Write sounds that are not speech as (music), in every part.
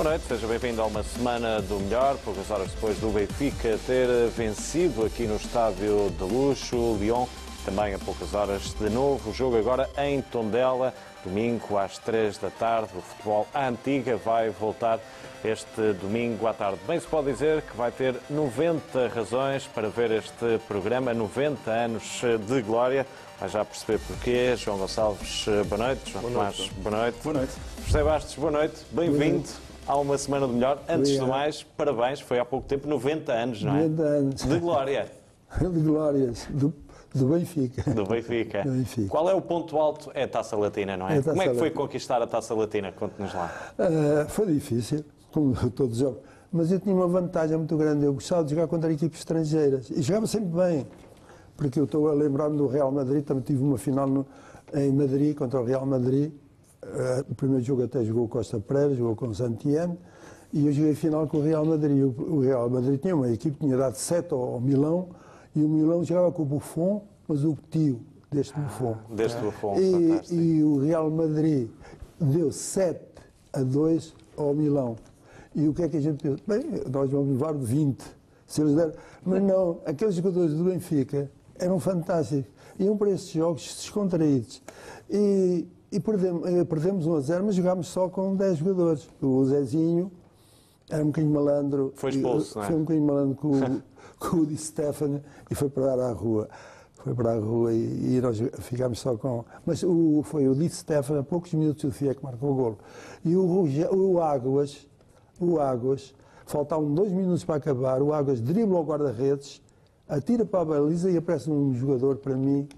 Boa noite, seja bem-vindo a uma semana do melhor. Poucas horas depois do Benfica ter vencido aqui no estádio de luxo, Lyon, também a poucas horas de novo. O jogo agora em Tondela, domingo às três da tarde. O futebol à antiga vai voltar este domingo à tarde. Bem se pode dizer que vai ter 90 razões para ver este programa, 90 anos de glória. Vai já perceber porquê. João Gonçalves, boa noite. João boa Tomás, noite. boa noite. Boa noite. José Bastos, boa noite. Bem-vindo a uma semana do melhor. Antes de mais, parabéns. Foi há pouco tempo, 90 anos, não é? 90 anos. De glória (laughs) De glórias. Do, do Benfica. do Benfica. Do Benfica. Qual é o ponto alto? É a Taça Latina, não é? É Como é que foi Latina. conquistar a Taça Latina? Conte-nos lá. Ah, foi difícil, como (laughs) todos os jogos. Mas eu tinha uma vantagem muito grande. Eu gostava de jogar contra equipes estrangeiras. E jogava sempre bem. Porque eu estou a lembrar-me do Real Madrid. Também tive uma final no- em Madrid contra o Real Madrid. Ah, o primeiro jogo até jogou Costa Pereira, jogou com Santiano. E eu joguei a final com o Real Madrid. O, Real Madrid tinha uma equipe que tinha dado 7 ao, Milão. E o Milão jogava com o Buffon, mas o tio deste Buffon. Deste Buffon, E, e o Real Madrid deu 7 a 2 ao Milão. E o que é que a gente pensa? Bem, nós vamos levar de 20. Se eles deram... Mas não, aqueles jogadores do Benfica eram fantásticos. Iam para estes jogos descontraídos. E, e perdemos, eh, perdemos 1 a 0, mas jogámos só com 10 jogadores. O Zezinho era um bocadinho malandro. Foi expulso, E, não é? Foi um bocadinho malandro com, o- (laughs) com o Di Stefano e foi para dar à rua. Foi para a rua e, e nós ficámos só com. Mas o, foi o Di Stefano, a poucos minutos do fim é que marcou o golo. E o, o Águas, o Águas, faltavam dois minutos para acabar, o Águas dribla ao guarda-redes, atira para a baliza e aparece um jogador, para mim,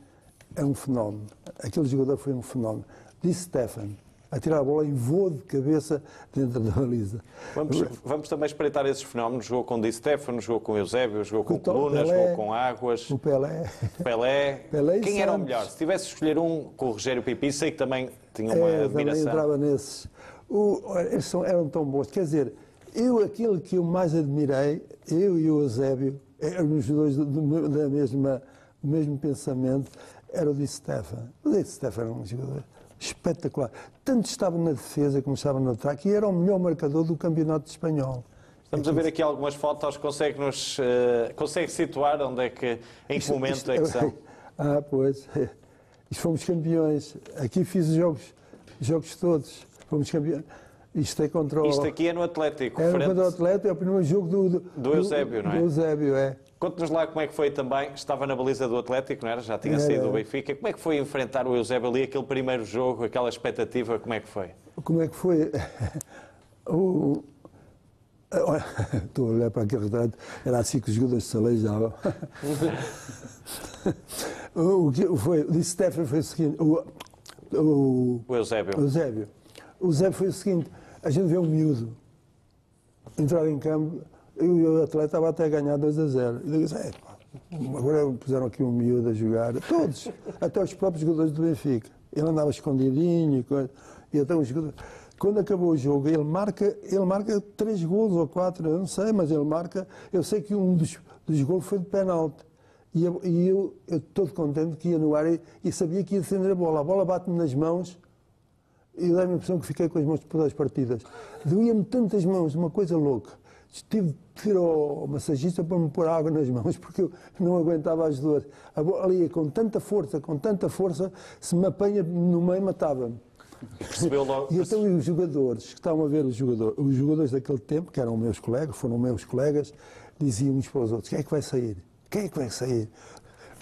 é um fenómeno. Aquele jogador foi um fenómeno. Di Stefano, a tirar a bola em voo de cabeça dentro da baliza. Vamos, vamos também espreitar esses fenómenos. Jogou com Di Stefano, jogou com Eusébio, jogou com O Tom Coluna, Pelé. jogou com Águas, O Pelé. Pelé. Pelé Quem era o Santos. melhor? Se tivesse de escolher um com o Rogério Pipi, sei que também tinha uma É, também admiração. entrava nesses. O- eles são- eram tão bons. Quer dizer, eu, aquilo que eu mais admirei, eu e o Eusébio, éramos os dois do, do- da mesma, do mesmo pensamento, era o Di Stefano. O Di Stefano era um jogador espetacular. Tanto estava na defesa como estava no ataque e era o melhor marcador do campeonato espanhol. Estamos a ver aqui algumas fotos. Consegue-nos eh, consegue situar onde é que, em que momento é que são? Ah, pois. Isto fomos campeões. Aqui fiz os jogos, jogos todos. Fomos campeões. Isto é contra o... Isto aqui é no Atlético. É frente- contra o Atleta, é o primeiro jogo do... Do, Do Eusébio, não é? Do Eusébio, é. Conte-nos lá como é que foi também. Estava na baliza do Atlético, não era? Já tinha Era. saído do Benfica. Como é que foi enfrentar o Eusébio ali, aquele primeiro jogo, aquela expectativa? Como é que foi? Como é que foi? (laughs) O... (laughs) Estou a olhar para aquele retrato, era assim que os jogadores se aleijavam. (laughs) O que foi? O Di Stefano foi o seguinte, o, o, O Eusébio. O Eusébio. O Eusébio foi o seguinte: a gente vê um miúdo entrar em campo e o atleta estava até a ganhar 2 a 0. E eu disse: é, pá, agora puseram aqui um miúdo a jogar. Todos, (laughs) até os próprios jogadores do Benfica. Ele andava escondidinho e, coisa, e até os jogadores. Quando acabou o jogo, ele marca, ele marca três golos ou quatro, eu não sei, mas ele marca. Eu sei que um dos, dos golos foi de penalti. E eu, e eu todo contente que ia no ar e, e sabia que ia defender a bola. A bola bate-me nas mãos e dá-me a impressão que fiquei com as mãos todas as partidas. Doía-me tantas mãos, uma coisa louca. Tive de ir ao massagista para me pôr água nas mãos, porque eu não aguentava as dores. Ali com tanta força, com tanta força, se me apanha no meio, matava-me. Percebeu logo. E então os jogadores, que estavam a ver os jogadores, os jogadores daquele tempo, que eram meus colegas, foram meus colegas, diziam uns para os outros, quem é que vai sair? Quem é que vai sair?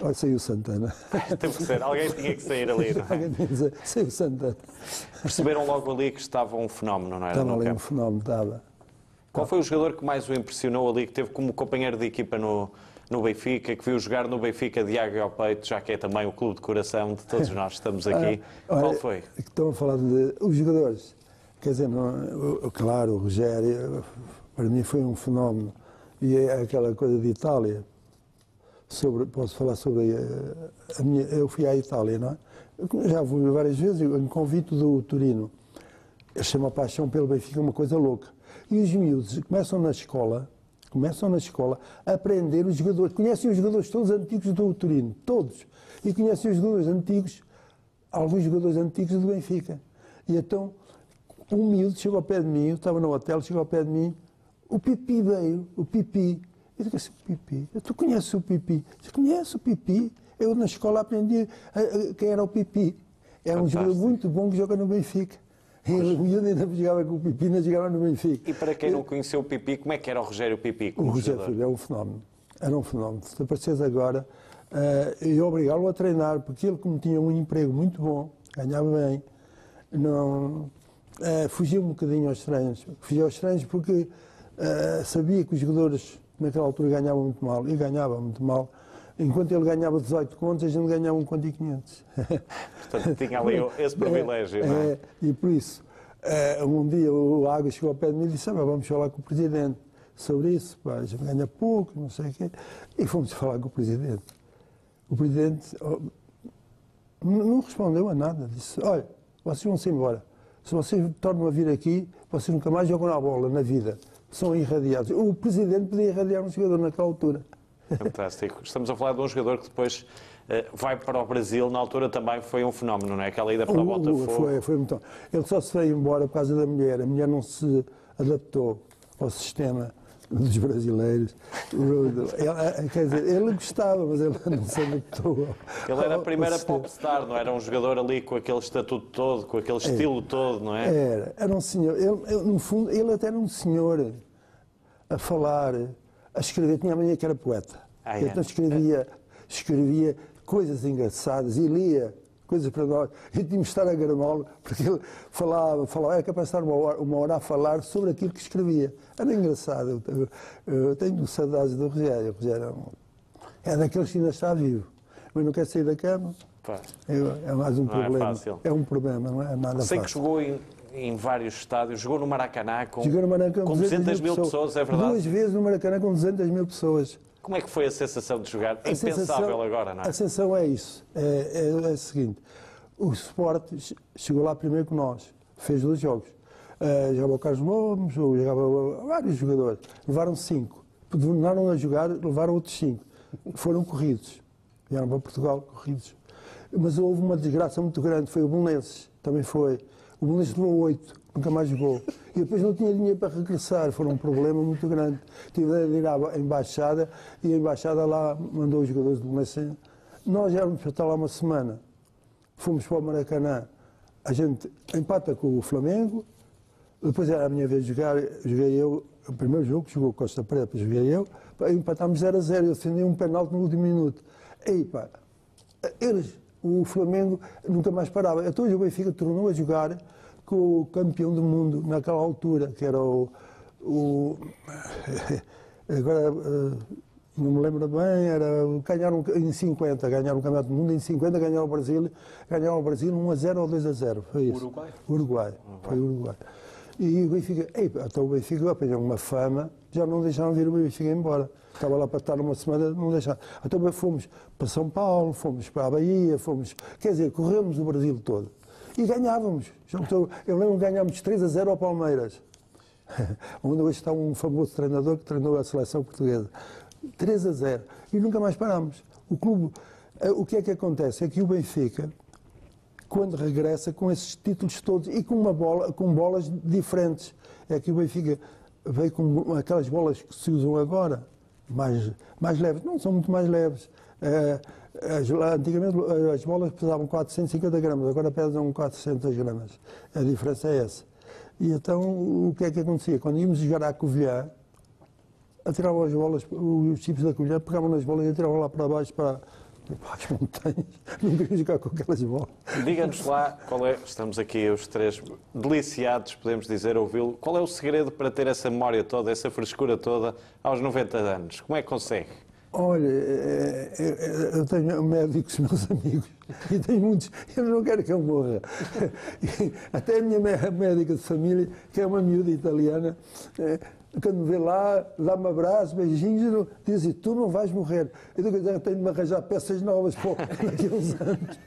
Olha, saiu o Santana. (laughs) Teve que ser. Alguém tinha que sair ali, não é? Alguém tinha que dizer, saiu o Santana. Perceberam logo ali que estava um fenómeno, não era? Estava ali um fenómeno, estava. Qual foi o jogador que mais o impressionou ali, que teve como companheiro de equipa no, no Benfica, que viu jogar no Benfica de água ao peito, já que é também o clube de coração de todos nós que estamos (laughs) aqui? Olha, Qual foi? Estão a falar de os jogadores. Quer dizer, não, claro, o Rogério, para mim foi um fenómeno. E é aquela coisa de Itália. Sobre, posso falar sobre a, a minha. Eu fui à Itália, não é? Já fui várias vezes, em convite do Turino. Eu chamo a paixão pelo Benfica uma coisa louca. E os miúdos começam na escola, começam na escola a aprender os jogadores. Conhecem os jogadores todos antigos do Turino, todos. E conhecem os jogadores antigos, alguns jogadores antigos do Benfica. E então um miúdo chegou ao pé de mim, eu estava no hotel, chegou ao pé de mim, o Pipi veio, o Pipi. Eu digo assim, Pipi, tu conheces o Pipi? Você conhece o Pipi? Eu na escola aprendi a, a, quem era o Pipi. É um jogador muito bom que joga no Benfica. Ele, o miúdo ainda jogava com o Pipi, ainda jogava no Benfica. E para quem não conheceu o Pipi, como é que era o Rogério Pipi? O Rogério Pipi é um fenómeno. Era um fenómeno. Se apareces agora, uh, eu obrigá-lo a treinar, porque ele, como tinha um emprego muito bom, ganhava bem, não, uh, fugia um bocadinho aos treinos. Fugia aos treinos porque uh, sabia que os jogadores naquela altura ganhavam muito mal, e ganhava muito mal. Enquanto ele ganhava 18 contos, a gente ganhava um conto e 500. Portanto, tinha ali (laughs) esse privilégio, é, não é? é? E por isso, uh, um dia o Água chegou ao pé de mim e disse, ah, vamos falar com o Presidente sobre isso, pá, a gente ganha pouco, não sei o quê. E fomos falar com o Presidente. O Presidente oh, não respondeu a nada, disse, olha, vocês vão-se embora. Se vocês tornam a vir aqui, vocês nunca mais jogam na bola na vida. São irradiados. O presidente podia irradiar um jogador naquela altura. Fantástico. Estamos a falar de um jogador que depois uh, vai para o Brasil. Na altura também foi um fenómeno, não é? Aquela ida para o Botafogo. Foi, foi muito. Ele só se veio embora por causa da mulher. A mulher não se adaptou ao sistema dos brasileiros. Ele, quer dizer, ele gostava, mas ele não se adaptou. Ele era a primeira popstar, não era um jogador ali com aquele estatuto todo, com aquele estilo todo, não é? Era, era um senhor. Ele, no fundo, ele até era um senhor a falar, a escrever. Tinha a mania que era poeta. Ah, é? Então escrevia, escrevia coisas engraçadas e lia coisas para nós. E tínhamos de estar a gramá-lo, porque ele falava, falava, era capaz de estar uma hora, uma hora a falar sobre aquilo que escrevia. Era engraçado. Eu, eu tenho saudades do Rogério. O Rogério é, é daqueles que ainda está vivo, mas não quer sair da cama. É, é mais um não é problema. É, é, um problema, não é nada Sei fácil. que jogou em, em vários estádios, jogou no Maracanã com, no Maracanã com 200, 200 mil pessoas. pessoas, é verdade? Duas vezes no Maracanã com 200 mil pessoas. Como é que foi a sensação de jogar? É impensável sensação, agora, não é? A sensação é isso. É, é, é o seguinte: o Sport chegou lá primeiro que nós, fez dois jogos. Uh, jogava o Carlos Gomes, jogava vários jogadores. Levaram cinco. Tornaram a jogar, levaram outros cinco. Foram corridos. Vieram para Portugal corridos. Mas houve uma desgraça muito grande. Foi o Belenenses, também foi. O Belenenses levou oito nunca mais jogou. E depois não tinha dinheiro para regressar, foi um problema muito grande. Tive de ir à embaixada e a embaixada lá mandou os jogadores do Belenenses. Nós éramos para estar lá uma semana. Fomos para o Maracanã. A gente empata com o Flamengo. Depois era a minha vez de jogar, joguei eu, o primeiro jogo que jogou Costa Preta, joguei eu, empatámos 0 a 0, eu defendi um penalti no último minuto. Ei, pá, eles, o Flamengo nunca mais parava. Então o Benfica tornou a jogar com o campeão do mundo naquela altura, que era o. o (laughs) agora eh, não me lembro bem, era ganharam em 50, ganharam o Campeonato do Mundo, em 50 ganharam o Brasil, ganharam o Brasil 1 a 0 ou 2 a 0, foi isso. Uruguai? Uruguai, foi Uruguai. E o Benfica, ei, então o Benfica apanhou uma fama, já não deixaram vir o Benfica embora. Estava lá para estar uma semana, não deixaram. Então fomos para São Paulo, fomos para a Bahia, fomos, quer dizer, corremos o Brasil todo e ganhávamos. Eu lembro que ganhámos 3 a 0 ao Palmeiras, (laughs) onde hoje está um famoso treinador que treinou a seleção portuguesa. 3 a 0 e nunca mais parámos. O clube, eh, o que é que acontece? É que o Benfica, quando regressa com esses títulos todos e com uma bola, com bolas diferentes, é que o Benfica veio com aquelas bolas que se usam agora, mais, mais leves, não são muito mais leves. É, as, antigamente as bolas pesavam 450 gramas, agora pesam 400 gramas. A diferença é essa. E então o que é que acontecia? Quando íamos jogar à Covilhã, atiravam as bolas, os chips da Covilhã pegavam nas bolas e atiravam lá para baixo para, as montanhas. (laughs) Não queriam jogar com aquelas bolas. Diga-nos lá, qual é, estamos aqui os três deliciados, podemos dizer, ouvi-lo, qual é o segredo para ter essa memória toda, essa frescura toda aos 90 anos? Como é que consegue? Olha, é, é, é, eu tenho médicos, meus amigos, e tenho muitos, eu não quero que eu morra. (laughs) Até a minha médica de família, que é uma miúda italiana, quando me vê lá, dá-me abraço, beijinhos, diz assim, tu não vais morrer. Eu digo, eu tenho de me arranjar peças novas para (laughs) daqui a uns anos.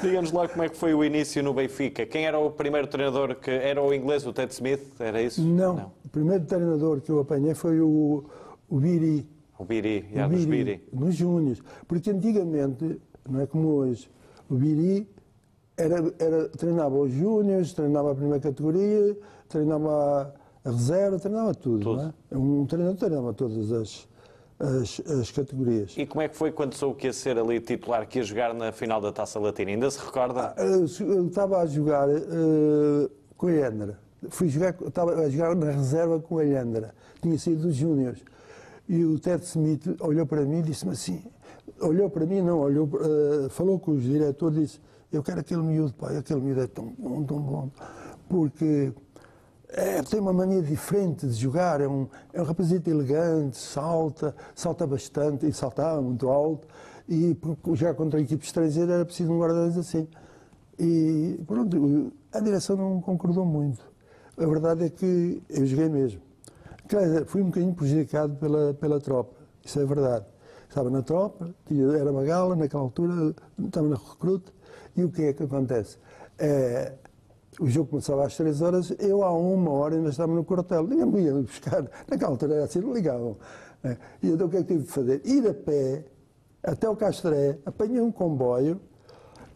(laughs) Diga-nos lá como é que foi o início no Benfica. Quem era o primeiro treinador que era o inglês, o Ted Smith, era isso? Não, não. o primeiro treinador que eu apanhei foi o, o Biri. O Biri, já, nos Biri. Nos Júniors. Porque antigamente, não é como hoje, o Biri era, era, treinava os júniores, treinava a primeira categoria, treinava a reserva, treinava tudo. Tudo. Não é? Um treinador treinava todas as, as, as categorias. E como é que foi quando soube que ia ser ali titular, que ia jogar na final da Taça Latina? Ainda se recorda? Eu eu estava a jogar eh, com a Yandra. Fui jogar, estava a jogar na reserva com a Yandra. Tinha sido dos Júniores. E o Ted Smith olhou para mim e disse-me assim: olhou para mim, não, olhou, eh, falou com os diretores e disse: Eu quero aquele miúdo, pai, aquele miúdo é tão bom, tão bom. Porque é, tem uma mania diferente de jogar, é um, é um rapazito elegante, salta, salta bastante e saltava muito alto. E já contra a equipe estrangeira era preciso um guarda-redes assim. E pronto, a direção não concordou muito. A verdade é que eu joguei mesmo. Dizer, fui um bocadinho prejudicado pela, pela tropa, isso é verdade. Estava na tropa, era uma gala, naquela altura, estava na recruta, e o que é que acontece? É, o jogo começava às 3 horas, eu há uma hora ainda estava no quartel, ninguém me ia buscar, (laughs) naquela altura era assim, não ligavam. É, E então o que é que tive de fazer? Ir a pé até o Castré, apanhei um comboio,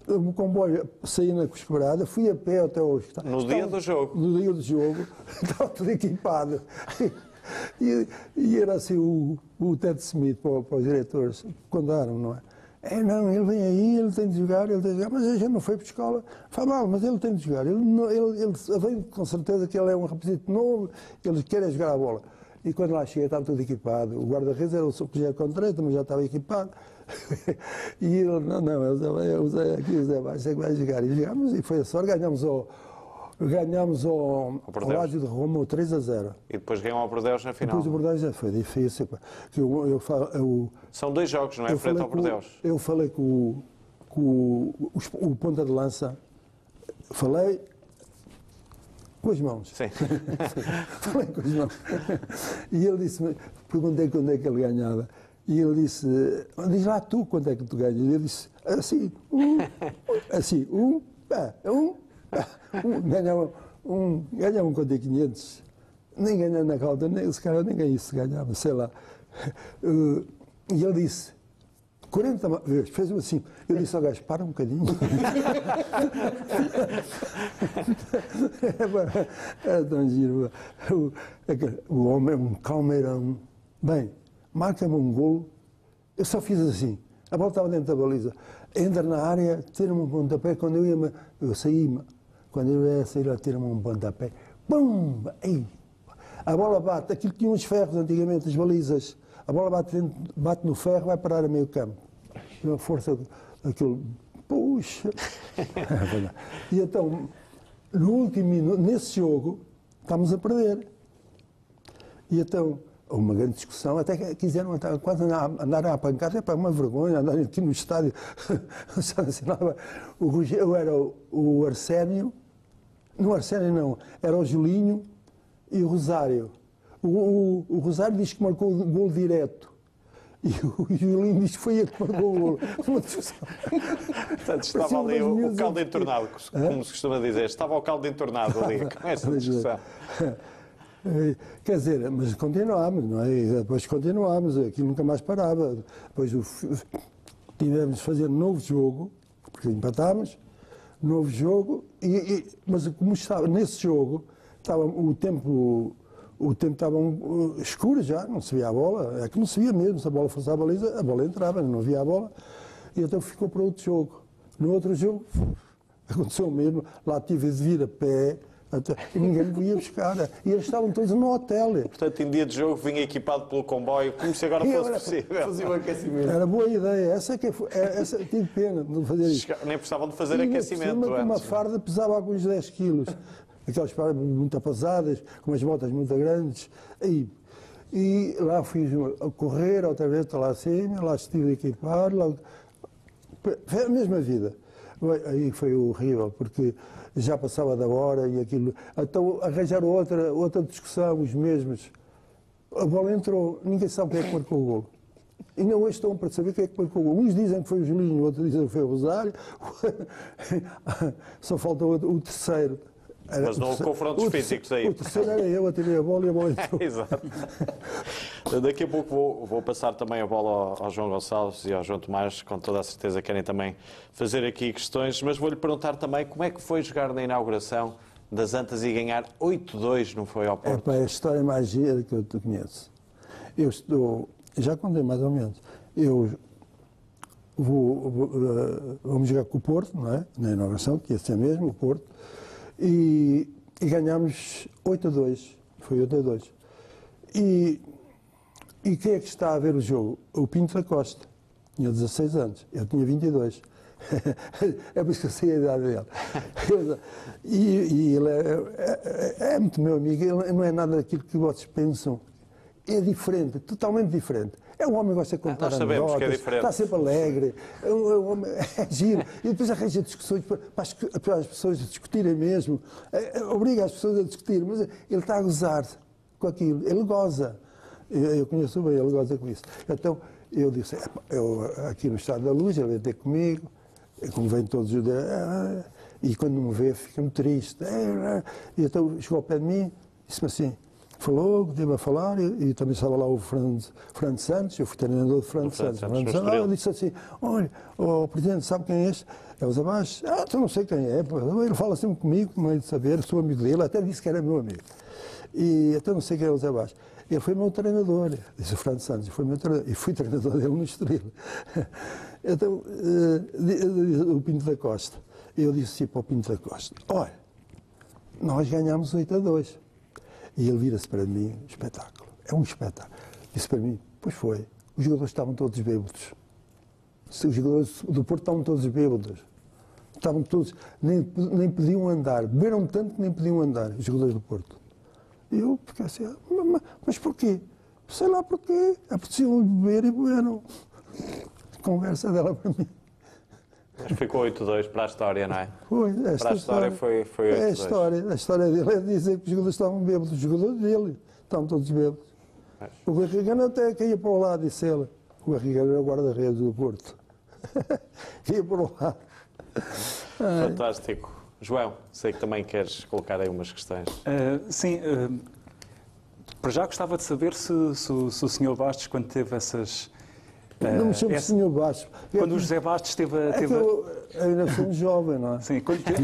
o comboio saí na Cosquebrada, fui a pé até ao hospital. No dia do jogo. No dia do jogo, (laughs) estava tudo equipado. (laughs) E, e era assim o, o Ted Smith para, para os diretores, contaram, não é? É, não, ele vem aí, ele tem de jogar, ele tem de jogar, mas a gente não foi para a escola. Faz mal, mas ele tem de jogar. Ele, ele, ele vem com certeza que ele é um rapazito novo, ele quer é jogar a bola. E quando lá cheguei estava tudo equipado. O guarda-redes era o Projeto Contreira, também já estava equipado. (laughs) e ele, não, não, eu Zé, eu Zé, aqui o Zé é que vai jogar. E jogámos e foi a sorte, ganhámos ao, ganhámos ao. Ládio de Roma 3 a 0. E depois ganham ao Bordeus na final. Depois o Bordeaux já foi difícil. eu, eu, eu, São dois jogos, não é? Frente ao Bordeus. eu falei com, o- com o, o, o ponta de lança, falei com as mãos. Sim. (laughs) Falei com as mãos. E ele disse-me, perguntei quando é que ele ganhava. E ele disse, diz lá tu quanto é que tu ganhas. E ele disse, assim, um, (laughs) assim, um, pá, um, pá, (laughs) um, ganhava um, ganhava um quanto é 500. Nem ganhava naquela altura, nem, esse cara nem isso ganhava, sei lá. Eh, (laughs) E ele disse, 40 ma- vezes, fez-me assim. Eu disse ao gajo, para um bocadinho. (laughs) é tão giro. O, é o homem é um calmeirão. Bem, marca-me um golo. Eu só fiz assim. A bola estava dentro da baliza. Entra na área, tira-me um pontapé. Quando eu ia, eu saí, quando eu ia sair, tira-me um pontapé. Pum! Ei! A bola bate, aquilo tinha uns ferros antigamente, as balizas. A bola bate, dentro, bate no ferro, vai parar a meio campo. E a força daquilo. Puxa! (laughs) E então, no último minuto, nesse jogo, estamos a perder. E então, houve uma grande discussão, até que quiseram andar- quase andar, andar à pancada, é para uma vergonha, andar aqui no estádio. (laughs) O Nacional, Rogério era o, o Arsénio, não Arsénio não, era o Julinho e o Rosário. O, o- o Rosário diz que marcou o gol direto. E o Julinho diz que foi ele que marcou o gol. (laughs) Uma discussão. Portanto, (laughs) estava ali o, o caldo entornado, como se costuma dizer. Estava o caldo entornado ali, (laughs) com essa discussão. Eh, Quer dizer, mas continuámos, não é? Depois continuámos, aquilo nunca mais parava. Depois tivemos de fazer novo jogo, porque empatámos, novo jogo, e, e- mas como estava nesse jogo, estava o tempo. O tempo estava um, escuro já, não se via a bola, é que não se via mesmo, se a bola fosse à baliza, a bola entrava, não havia a bola, e então ficou para outro jogo. No outro jogo, (laughs) aconteceu o mesmo, lá tive de vir a pé, até- e ninguém me ia buscar. E eles estavam todos no hotel. Portanto, em dia de jogo, vinha equipado pelo comboio, como se agora E fosse agora- possível. Fazia o aquecimento. Era boa ideia, essa é que foi, é- essa, tive pena de fazer isso. Chega- Nem precisavam de fazer E aquecimento cima, Uma antes. farda pesava alguns 10 quilos. Aquelas fardas muito pesadas, com umas botas muito grandes. E, e lá fui a correr outra vez até lá acima, lá estive equipado. Lá... Foi a mesma vida. Aí foi horrível, porque já passava da hora e aquilo. Então arranjaram outra, outra discussão, os mesmos. A bola entrou, ninguém sabe quem é que marcou o golo. E não hoje estão para saber quem é que marcou o golo. Uns dizem que foi o Julinho, outros dizem que foi o Rosário. (laughs) Só falta o terceiro. Mas não houve confrontos físicos aí. O terceiro era eu, atirei a bola e a bola entrou. (laughs) Exato. Daqui a pouco vou, vou passar também a bola ao, ao João Gonçalves e ao João Tomás, com toda a certeza querem também fazer aqui questões, mas vou-lhe perguntar também como é que foi jogar na inauguração das Antas e ganhar 8-2, não foi ao É Porto? pá, é a história mais gira que eu te conheço. Eu estou, já contei mais ou menos, eu vou, vou, eh, vamos jogar com o Porto, não é? Na inauguração, que ia ser mesmo, o Porto, e, e ganhámos 8 a 2, foi 8 a 2. E, e quem é que está a ver o jogo? O Pinto da Costa, tinha 16 anos, eu tinha 22. (laughs) é por isso que eu sei a idade dele. (laughs) E, e ele é, é- é muito meu amigo, ele não é nada daquilo que vocês pensam. É diferente, totalmente diferente. É um homem que gosta de contar nós sabemos que é diferente. está sempre alegre, é um, é homem, (laughs) é giro. E depois arranja discussões para, para as, pessoas discutirem mesmo. É, é, obriga as pessoas a discutir, mas ele está a gozar com aquilo, ele goza. Eu, conheço bem, ele goza com isso. Então eu disse, "Epá, eu aqui no Estado da Luz, ele veio ter comigo, e como vem todos os dias, "Ah", e quando me vê fica-me triste. E então chegou ao pé de mim, disse-me assim, falou, deu a falar, e, e também estava lá o Fernando, Santos, eu fui treinador de Fernando Santos. Santos, Santos, ah, Estoril. disse assim, olha, o Presidente sabe quem é este? É o Zabás. Ah, tu não sei quem é, ele fala sempre comigo, como é de saber, sou amigo dele, até disse que era meu amigo. E até não sei quem é o Baixo. Ele foi meu treinador, disse o Fernando Santos, foi meu treinador, e fui treinador dele no Estoril. (laughs) Então, di- o Pinto da Costa, eu disse assim para o Pinto da Costa, olha, nós ganhámos 8 a 2. E ele vira-se para mim, espetáculo, é um espetáculo. Disse para mim, pois foi, os jogadores estavam todos bêbados. Os jogadores do Porto estavam todos bêbados. Estavam todos, nem, nem podiam andar. Beberam tanto que nem podiam andar, os jogadores do Porto. E eu fiquei assim, "Ah, mas, mas, mas porquê? Sei lá porquê. Apeteciam beber e beberam. (laughs) Conversa dela para mim. Mas ficou 8-2 para a história, não é? Foi, Para a história foi- foi É a 8-2. história. A história dele é dizer que os jogadores estavam bêbados. Os jogadores dele estavam todos bêbados. Mas- O Garrigano até caía para o lado, disse ele. O Garrigano era o guarda-redes do Porto. (laughs) Ia para o lado. Fantástico. João, sei que também queres colocar aí umas questões. Uh, sim, uh, para já gostava de saber se, se o- se o Sr. Bastos, quando teve essas. Não me chamo essa- Senhor Baixo. quando o José Bastos teve. É eu ainda sou um jovem, não é? Sim, quando teve,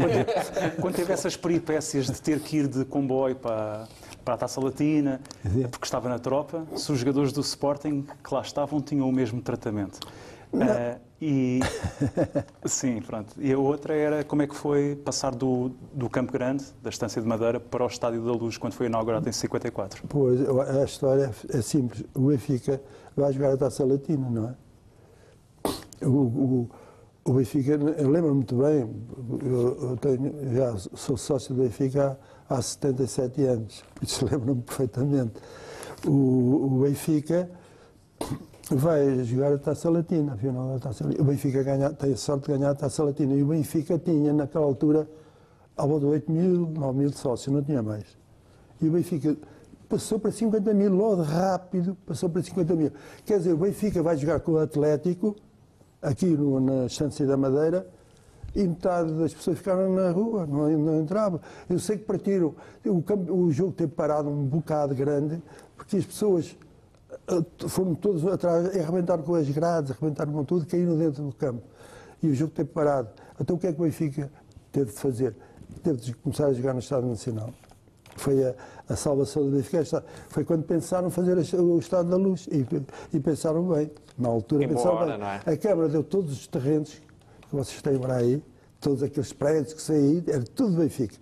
quando teve- essas peripécias de ter que ir de comboio para, para a Taça Latina, porque estava na tropa, se os jogadores do Sporting que lá estavam tinham o mesmo tratamento. Uh, e (laughs) sim, pronto. E a outra era como é que foi passar do, do Campo Grande, da Estância de Madeira, para o Estádio da Luz, quando foi inaugurado em 54. Pois, a história é simples. O Benfica vai jogar a Taça Latina, não é? O, o, o Benfica, eu lembro muito bem, eu, eu tenho, já sou sócio do Benfica há, há 77 anos, (laughs) isso lembro-me perfeitamente. O, o Benfica vai jogar a Taça Latina, a final da Taça Latina. O Benfica ganha, tem a sorte de ganhar a Taça Latina e o Benfica tinha, naquela altura, à volta de 8 mil, 9 mil sócios, não tinha mais. E o Benfica passou para 50 mil, logo rápido, passou para 50 mil. Quer dizer, o Benfica vai jogar com o Atlético, aqui no, na Estância da Madeira, e metade das pessoas ficaram na rua, não, não entravam. Eu sei que partiram. O, o jogo teve parado um bocado grande, porque as pessoas ah, foram todos atrás, arrebentaram com as grades, arrebentaram com tudo, caíram dentro do campo. E o jogo teve parado. Então o que é que o Benfica teve de fazer? Teve de começar a jogar no Estado Nacional. Foi a, a salvação do Benfica. Foi quando pensaram fazer o Estado da Luz. E, e pensaram bem. Na altura pensaram bem. é? A Câmara deu todos os terrenos que vocês têm para aí, todos aqueles prédios que saí, era tudo Benfica.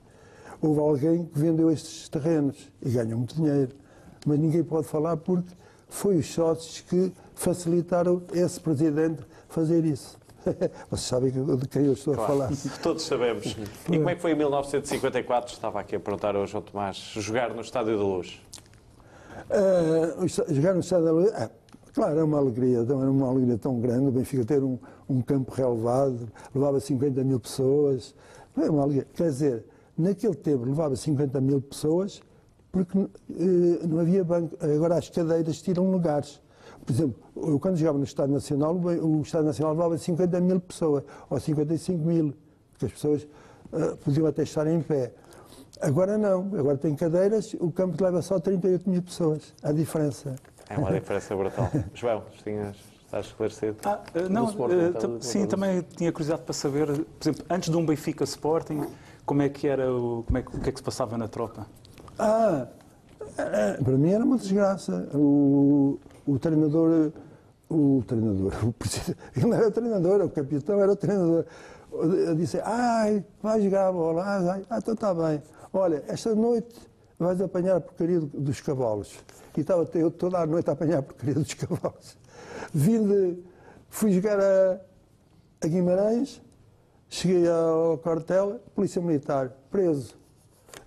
Houve alguém que vendeu estes terrenos e ganhou muito dinheiro. Mas ninguém pode falar porque foi os sócios que facilitaram esse presidente fazer isso. (laughs) Vocês sabem de quem eu estou a Claro, falar. (laughs) todos sabemos. E como é que foi em 1954? Estava aqui a perguntar ao João Tomás, jogar no Estádio da Luz. Esta- jogar no Estado da Luz, ah, claro, é uma alegria, então era uma alegria tão grande. O Benfica ter um, um campo relevado, levava 50 mil pessoas. É uma alegria. Quer dizer, naquele tempo levava 50 mil pessoas porque eh, não havia banco. Agora as cadeiras tiram lugares. Por exemplo, eu quando jogava no Estado Nacional, o Estado Nacional levava 50 mil pessoas, ou 55 mil, porque as pessoas ah, podiam até estar em pé. Agora não, agora tem cadeiras, o campo leva só 38 mil pessoas. A diferença. É uma diferença brutal. (laughs) João, tinhas, estás esclarecido? Ah, eh, não, Sporting, eh, tam- sim, também tinha curiosidade para saber, por exemplo, antes de um Benfica Sporting, como é que era o, como é, que- o que é que se passava na tropa? Ah, para mim era uma desgraça. O, o treinador, o treinador, o presidente, (laughs) ele era treinador, o capitão era o treinador. Eu disse, ai, vai jogar a bola, ai, ah, então está bem. Olha, esta noite vais apanhar a porcaria do- dos cavalos. E estava eu toda a noite a apanhar a porcaria dos (laughs) cavalos. Vim de, fui jogar a, a Guimarães, cheguei ao quartel, polícia militar, preso.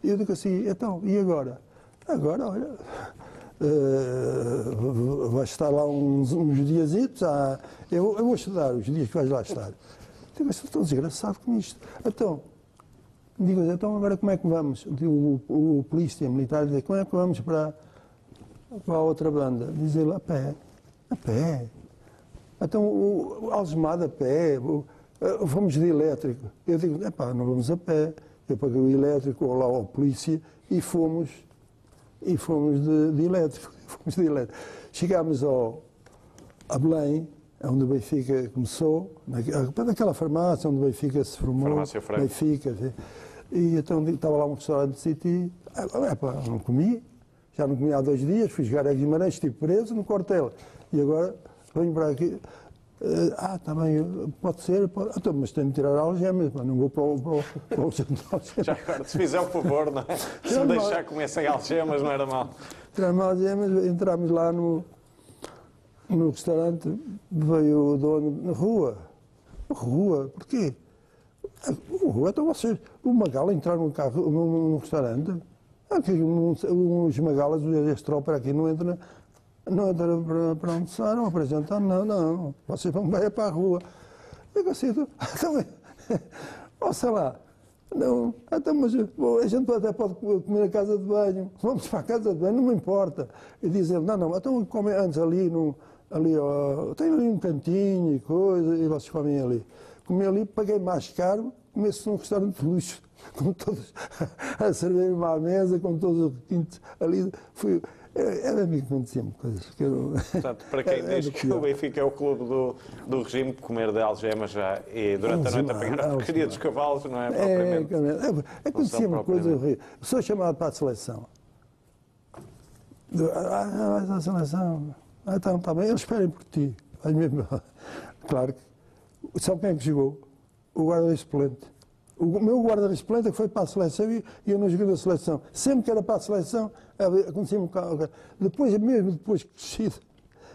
E eu digo assim, então, e agora? Agora, olha, (laughs) eh, vais estar lá uns, uns diazitos, eu, eu vou estudar os dias que vais lá estar. Digo, estou desgraçado com isto. Então, digo, então agora como é que vamos? Digo, o, o polícia militar diz, como é que vamos para, para a outra banda? Diz ele, a pé, a pé. Então, o, o algemado a pé, o, eh, vamos de elétrico. Eu digo, epá, não vamos a pé. Eu paguei o elétrico ou lá ao polícia e fomos, e fomos de, de elétrico. (laughs) Fomos de elétrico. Chegámos ao, a Belém, onde o Benfica começou, naque- naquela farmácia onde o Benfica se formou. Farmácia Franco. Benfica. E então estava lá um restaurante de City, ah, epá, não comi, já não comi há dois dias, fui jogar a Guimarães, estive preso no quartel. E agora venho para aqui. Eh, ah, também pode ser, pode, ah, então, mas tenho de tirar algemas, pá, não vou para o, para o, para o centro de algemas. Já agora, se fizer o favor, não é? Se me deixar comer sem algemas, não era mal. Tiramos algemas, entramos lá no, no restaurante, veio o dono na rua. Rua, porquê? Ah, Rua, então vocês, o Magala entrar num carro, num, num restaurante, aqui, num- os Magalas, este tropa aqui não entra, não entra para, almoçar ou apresentar, não, não, vocês vão bem para a rua. Eu assim, (laughs) então, ó, sei lá, não, então, mas bom, a gente até pode comer a casa de banho, vamos para a casa de banho, não me importa. E diz ele, não, não, então comem antes ali, no, ali ó, tem ali um cantinho e coisa, e vocês comem ali. Comi ali, paguei mais caro, comesse num restaurante de luxo, (laughs) com todos (laughs) a servir-me à mesa, com todos os requintes ali. Fui, era amigo que acontecia-me coisas que eu Portanto, para (laughs) quem É- é diz que o Benfica é o clube do, do regime, comer de algemas já e durante a noite apanhar a porcaria dos cavalos não é É, propriamente. cara, é, acontecia uma coisa horrível. Sou chamado para a seleção. Do- Ah, ah, vais à seleção. Ah, então, está bem, eles esperem por ti. Vais mesmo. (laughs) Claro que. Sabe quem é que jogou? O guarda suplente. O meu guarda suplente é que foi para a seleção e eu não joguei na seleção. Sempre que era para a seleção, acontecia-me. qualquer- Depois, mesmo depois que crescido,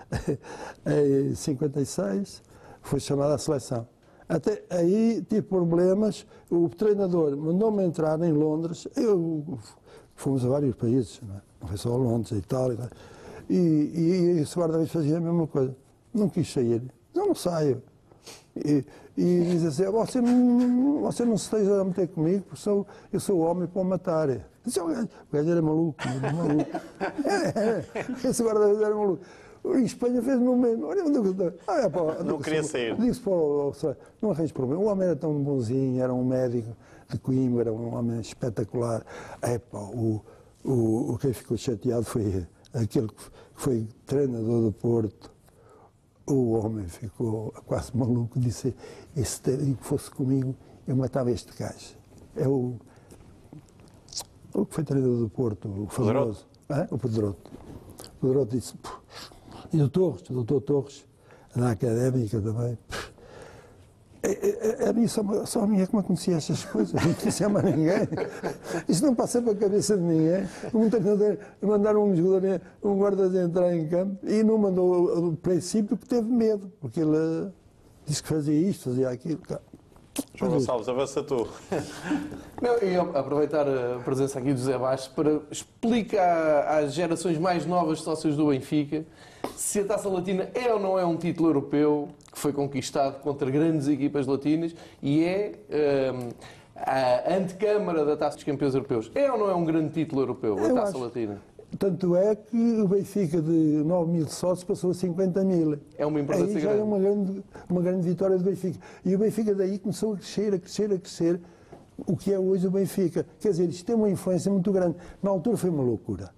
(laughs) em 56, foi chamado à seleção. Até aí tive problemas, o treinador mandou-me entrar em Londres, eu, fomos a vários países, não, é? foi só a Londres, a Itália, é? e, e esse guarda-redes fazia a mesma coisa, não quis sair, não, não saio. E, e diz assim, você não, você não se esteja a meter comigo, porque sou, eu sou homem para o matar. Disse, O gajo, o gajo era maluco, era maluco. É, é, esse guarda-redes era maluco. Em Espanha fez-me o mesmo. Olha, onde eu estou? Ah, é, pá, Não queria sair. Disse para o, o- não arranjo problema. O homem era tão bonzinho, era um médico de Coimbra, era um homem espetacular. É, pá, o, o, o quem ficou chateado foi aquele que foi treinador do Porto. O homem ficou quase maluco, disse, esse que fosse comigo, eu matava este gajo. É o, o que foi treinador do Porto, o famoso. Hã? O Pedroto. O Pedroto disse, e o Torres, o doutor Torres, na académica também. "Pô, é- é- é- A mim, só, só a mim é que me acontecia estas coisas, (laughs) não conhecia mais ninguém. Isto não passa para a cabeça de ninguém. Um treinador mandar um jogador, um guarda entrar em campo e não mandou o princípio que teve medo, porque ele disse que fazia isto, fazia aquilo. João Gonçalves, avança tu. (laughs) Não, e aproveitar a presença aqui do José Bastos para explicar às gerações mais novas de sócios do Benfica se a Taça Latina é ou não é um título europeu que foi conquistado contra grandes equipas latinas e é hum, a antecâmara da Taça dos Campeões Europeus. É ou não é um grande título europeu, a Eu Taça acho. Latina? Tanto é que o Benfica de 9 mil sócios passou a 50 mil. É uma importância Aí já grande. é uma grande, uma grande vitória do Benfica. E o Benfica daí começou a crescer, a crescer, a crescer. o que é hoje o Benfica. Quer dizer, isto tem uma influência muito grande. Na altura foi uma loucura.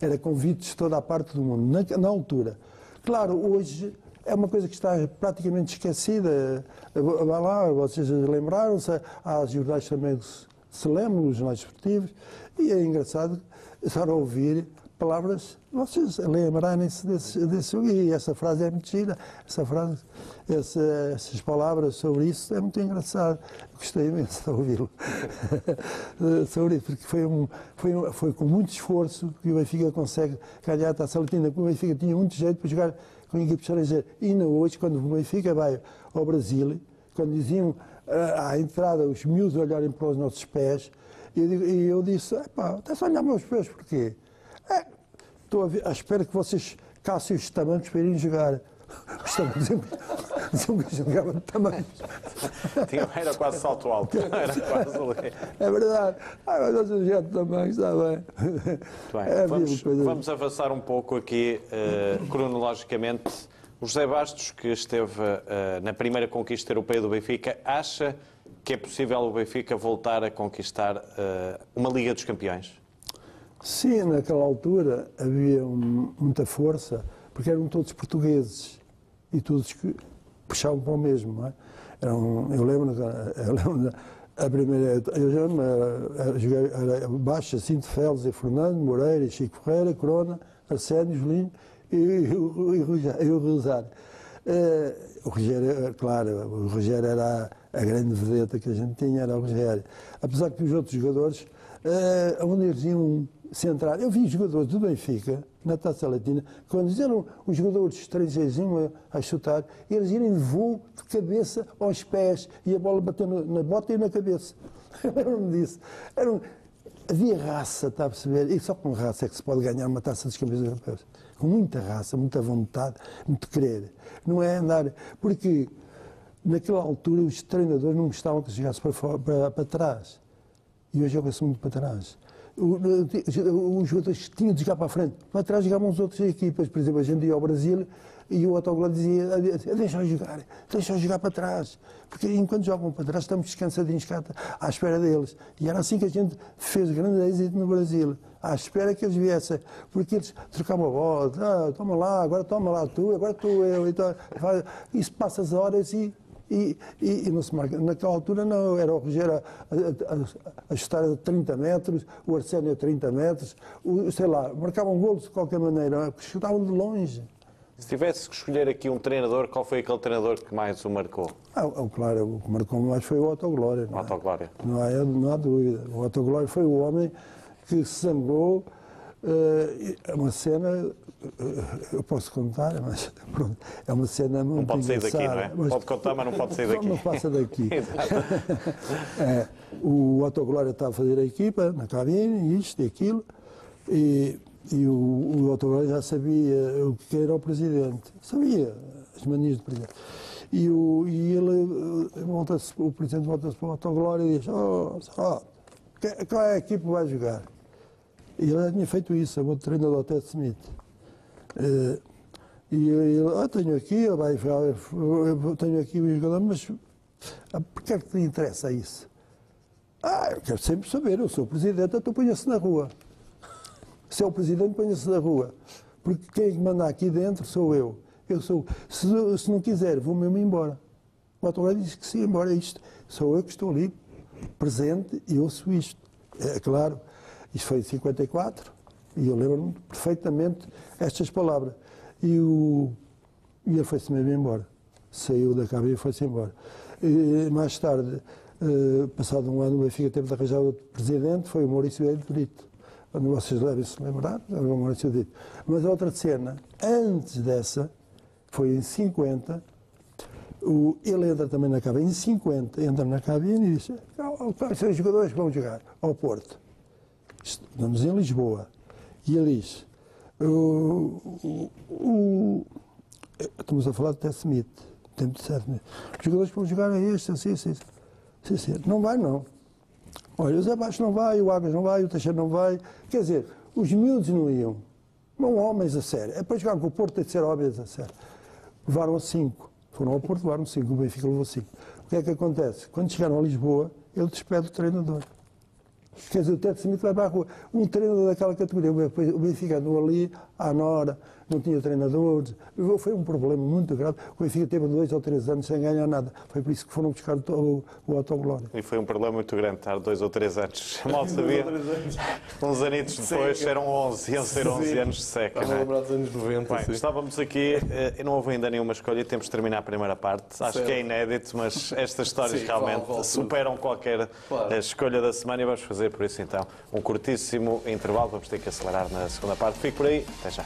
Era convites de toda a parte do mundo, na, na altura. Claro, hoje é uma coisa que está praticamente esquecida. Vá lá, vocês lembraram-se, há jornais também que se, se lembram, os jornais esportivos, e é engraçado estar a ouvir palavras, vocês lembrarem-se desse, desse, e essa frase é muito gira, essa frase, essa, essas palavras sobre isso é muito engraçado, gostei imenso de ouvi-lo, (laughs) sobre isso, porque foi, um, foi, um, foi com muito esforço que o Benfica consegue ganhar a Taça Latina, porque o Benfica tinha muito jeito para jogar com a equipe estrangeira, e ainda hoje, quando o Benfica vai ao Brasil, quando diziam ah, à entrada os miúdos olharem para os nossos pés, e eu, eu disse, até só olhar meus pés, porquê? É, estou a ver, à espera que vocês caçem os tamancos para irem jogar. Os tamancos diziam que jogavam de tamancos. (laughs) Era quase salto alto. Era quase ali. É verdade. Ah, mas vocês jogam de tamancos, está bem. bem. (laughs) É, vamos, vamos, avançar um pouco aqui, uh, cronologicamente. O José Bastos, que esteve uh, na primeira conquista europeia do Benfica, acha que é possível o Benfica voltar a conquistar uh, uma Liga dos Campeões? Sim, naquela altura havia um, muita força, porque eram todos portugueses e todos que puxavam para o mesmo. Não é? Eram, eu lembro, eu lembro a primeira, eu lembro, era, joguei, era Baixa, Cinto Félix e Fernando, Moreira, Chico Ferreira, Corona, Arsénio, Julinho e, e, e, o Rosário. Uh, o Rogério, claro, o Rogério era a, grande vedeta que a gente tinha, era o Rogério. Apesar que os outros jogadores, uh, onde eles iam centrar. Eu vi jogadores do Benfica, na Taça Latina, quando eram os jogadores estrangeiros a, a chutar, eles irem voo de cabeça aos pés e a bola batendo na bota e na cabeça. (laughs) Lembro-me disso. Era um, havia raça, está a perceber? E só com raça é que se pode ganhar uma taça dos campeões europeus. Com muita raça, muita vontade, muito querer. Não é andar. Porque naquela altura os treinadores não gostavam que se jogasse para, para, para trás. E hoje joga-se muito para trás os jogadores tinham de jogar para a frente. Para trás jogavam as outras equipas. Por exemplo, a gente ia ao Brasil e o autogol dizia: deixa-os jogar, deixa-os jogar para trás. Porque enquanto jogam para trás, estamos descansadinhos cá à espera deles. E era assim que a gente fez grande êxito no Brasil. À espera que eles viessem. Porque eles trocavam a bola: ah, toma lá, agora toma lá tu, agora tu eu. Então, isso passa as horas e e, e, e, não se marca. Naquela altura não, era o Rogério a, a, a, estar a 30 metros, o Arsénio a 30 metros, o, sei lá, marcavam golos de qualquer maneira, chutavam de longe. Se tivesse que escolher aqui um treinador, qual foi aquele treinador que mais o marcou? Ah, claro, o que marcou mais foi o Autoglória. O Autoglória. Não, é? não, há, não há dúvida. O Autoglória foi o homem que se zangou. Uh, é uma cena eu posso contar, mas (laughs) pronto, é uma cena muito Não pode sair daqui, não é? Mas, pode contar, mas não pode sair (laughs) daqui. Não passa daqui. (laughs) é, o Otto Glória estava a fazer a equipa na cabine, isto e aquilo, e, e o, o Otto Glória já sabia o que era o presidente. Sabia as manias do presidente. E, o, e ele, volta o presidente volta-se para o Otto Glória e diz, oh, oh, qual é a equipa que vai jogar? E já tinha feito isso, é o treinador Ted Smith. Uh, e ele, ah, tenho aqui, vai, eu tenho aqui o jogador, mas ah, porquê é que te interessa isso? Ah, eu quero sempre saber, eu sou o presidente, então ponha-se na rua. (laughs) Se é o presidente, ponha-se na rua. Porque quem manda aqui dentro sou eu. Eu sou. Se, se não quiser, vou mesmo embora. O advogado diz que sim, embora isto. Sou eu que estou ali, presente, e ouço isto. É claro, isto foi em 54, e eu lembro-me perfeitamente estas palavras. E, o, e ele foi-se mesmo embora. Saiu da cabine e foi-se embora. E, mais tarde, uh, passado um ano, o Benfica teve de arranjar outro presidente, foi o Maurício Brito. Vocês devem se lembrar, era o Maurício Brito. Mas a outra cena, antes dessa, foi em 50, o, ele entra também na cabine, em 50, entra na cabine e diz: quais são os jogadores que vão jogar ao Porto? Estamos em Lisboa. E ele diz, o, o, estamos a falar de Tess Smith, tempo de certo. Os jogadores vão jogar a este, assim, assim, assim, assim. Não vai, não. Olha, o Zé Baixo não vai, o Águas não vai, o Teixeira não vai. Quer dizer, os miúdos não iam. Não homens a sério. É para jogar com o Porto, tem de ser homens a sério. Levaram cinco. Foram ao Porto, levaram cinco. O Benfica levou cinco. O que é que acontece? Quando chegaram a Lisboa, ele despede o treinador. Quer dizer, o Ted Smith vai para a rua. Um treinador daquela categoria, o Benfica andou ali, à Nora, não tinha treinadores. Foi um problema muito grave. O Benfica teve dois ou três anos sem ganhar nada. Foi por isso que foram buscar o, o Autoglória. E foi um problema muito grande estar dois ou três anos. (laughs) Mal sabia. Uns anitos depois eram 11, iam ser 11 anos de seca. Estava a lembrar dos anos 90. Bem, sim. estávamos aqui, eh, não houve ainda nenhuma escolha, temos de terminar a primeira parte. Acho Certo. que é inédito, mas (laughs) estas histórias Sim, realmente vale, vale tudo. superam qualquer Claro. eh, escolha da semana e vamos fazer por isso então um curtíssimo intervalo. Vamos ter que acelerar na segunda parte. Fique por aí, até já.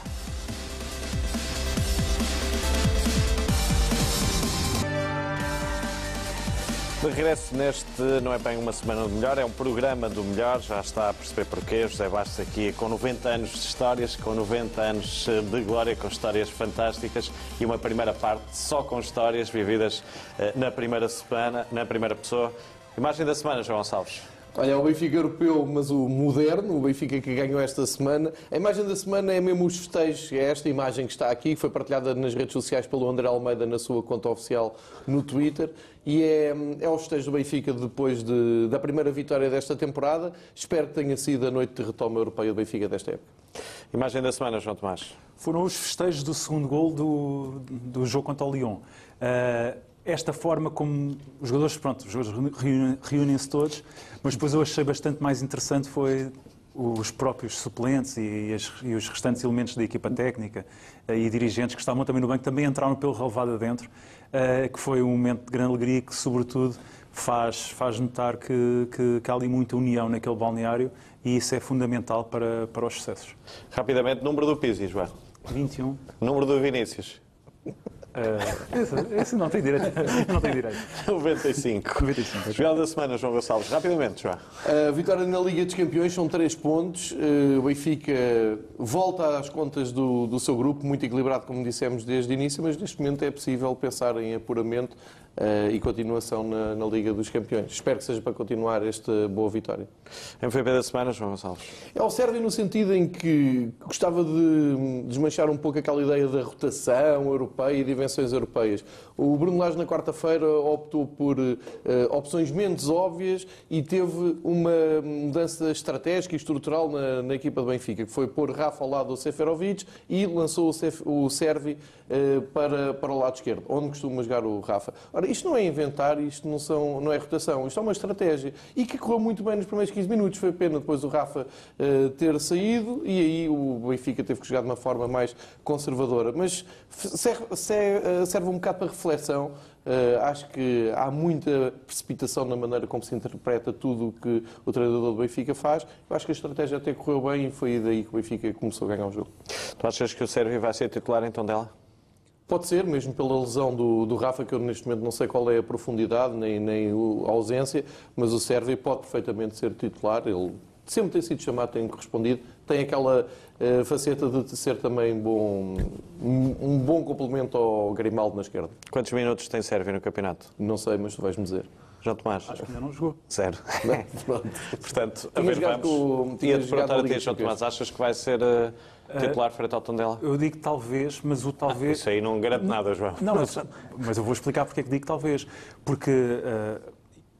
De regresso neste Não é bem uma semana do melhor, é um programa do melhor, já está a perceber porquê. José Bastos aqui com 90 anos de histórias, com 90 anos eh, de glória, com histórias fantásticas e uma primeira parte só com histórias vividas eh, na primeira semana, na primeira pessoa. Imagem da semana, João Gonçalves. Olha, o Benfica europeu, mas o moderno, o Benfica que ganhou esta semana. A imagem da semana é mesmo os festejos, é esta imagem que está aqui, que foi partilhada nas redes sociais pelo André Almeida na sua conta oficial no Twitter. E é, é os festejos do Benfica depois de- da primeira vitória desta temporada. Espero que tenha sido a noite de retoma europeia do Benfica desta época. Imagem da semana, João Tomás. Foram os festejos do segundo gol do, do jogo contra o Lyon. Ah, esta forma como os jogadores, pronto, os jogadores reúnem- reúnem-se todos, mas depois eu achei bastante mais interessante foi os próprios suplentes e, as- e os restantes elementos da equipa técnica eh, e dirigentes que estavam também no banco também entraram pelo relevado adentro, que foi um momento de grande alegria que, sobretudo, faz, faz notar que, que, que há ali muita união naquele balneário e isso é fundamental para, para os sucessos. Rapidamente, número do Pizzi, João. 21. Número do Vinícius. Uh, esse, esse não tem direito. não tem direito. 95. 95. Jogada da semana, João Gonçalves. Rapidamente, João. A vitória na Liga dos Campeões são três pontos. Eh, O Benfica volta às contas do, do seu grupo, muito equilibrado, como dissemos desde o início, mas neste momento é possível pensar em apuramento eh, e continuação na, na Liga dos Campeões. Espero que seja para continuar esta boa vitória. MVP da semana, João Gonçalves. É o Sérvio no sentido em que gostava de desmanchar um pouco aquela ideia da rotação europeia e de invenções europeias. O Bruno Lage na quarta-feira optou por eh, opções menos óbvias e teve uma mudança estratégica e estrutural na, na equipa do Benfica, que foi pôr Rafa ao lado do Seferovic e lançou o, Sef, o Servi eh, para, para o lado esquerdo, onde costuma jogar o Rafa. Ora, isto não é inventar, isto não, são, não é rotação, isto é uma estratégia e que correu muito bem nos primeiros 15 minutos. Foi pena depois o Rafa eh, ter saído e aí o Benfica teve que jogar de uma forma mais conservadora. Mas serve, eh, serve um bocado para reflexão. Eh, acho que há muita precipitação na maneira como se interpreta tudo o que o treinador do Benfica faz. Eu acho que a estratégia até correu bem e foi daí que o Benfica começou a ganhar o jogo. Tu achas que o Sérvio vai ser titular então dela? Pode ser, mesmo pela lesão do, do Rafa, que eu neste momento não sei qual é a profundidade nem, nem a ausência, mas o Sérvio pode perfeitamente ser titular. Ele sempre tem sido chamado, tem correspondido, tem aquela eh, faceta de ser também bom, um, um bom complemento ao Grimaldo na esquerda. Quantos minutos tem Sérvio no campeonato? Não sei, mas tu vais-me dizer. João Tomás? Acho que ainda não jogou. Zero. (laughs) Portanto, a ver, vamos. com- tinha jogado perguntar a ti, João. Tomás, achas que vai ser eh, titular frente ao Tondela? Eu digo talvez, mas o talvez. Isso aí não garante nada, João. Não, mas, mas eu vou explicar porque é que digo talvez. Porque, eh,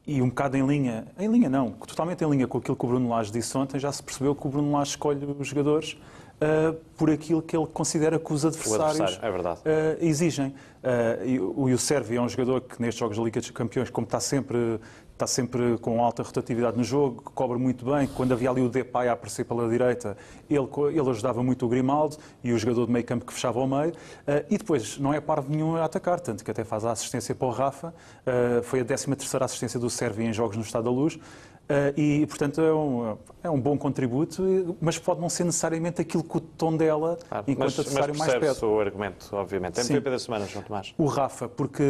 e um bocado em linha, em linha não, totalmente em linha com aquilo que o Bruno Lage disse ontem, já se percebeu que o Bruno Lage escolhe os jogadores eh, por aquilo que ele considera que os adversários adversário, é eh, exigem. Eh, e o e o Sérvio é um jogador que nestes Jogos da Liga dos Campeões, como está sempre, está sempre com alta rotatividade no jogo, cobra muito bem, quando havia ali o Depay a aparecer pela direita, ele, ele ajudava muito o Grimaldo e o jogador de meio campo que fechava ao meio. Eh, e depois não é parvo nenhum a atacar, tanto que até faz a assistência para o Rafa. Eh, foi a 13ª assistência do Sérvio em Jogos no Estado da Luz. Eh, e, portanto, é um, é um bom contributo, mas pode não ser necessariamente aquilo que o tom dela, Claro, enquanto mas, mas adversário, mais percebe-se pede. o argumento, obviamente. Sim. MVP da semana, João Tomás. O Rafa, porque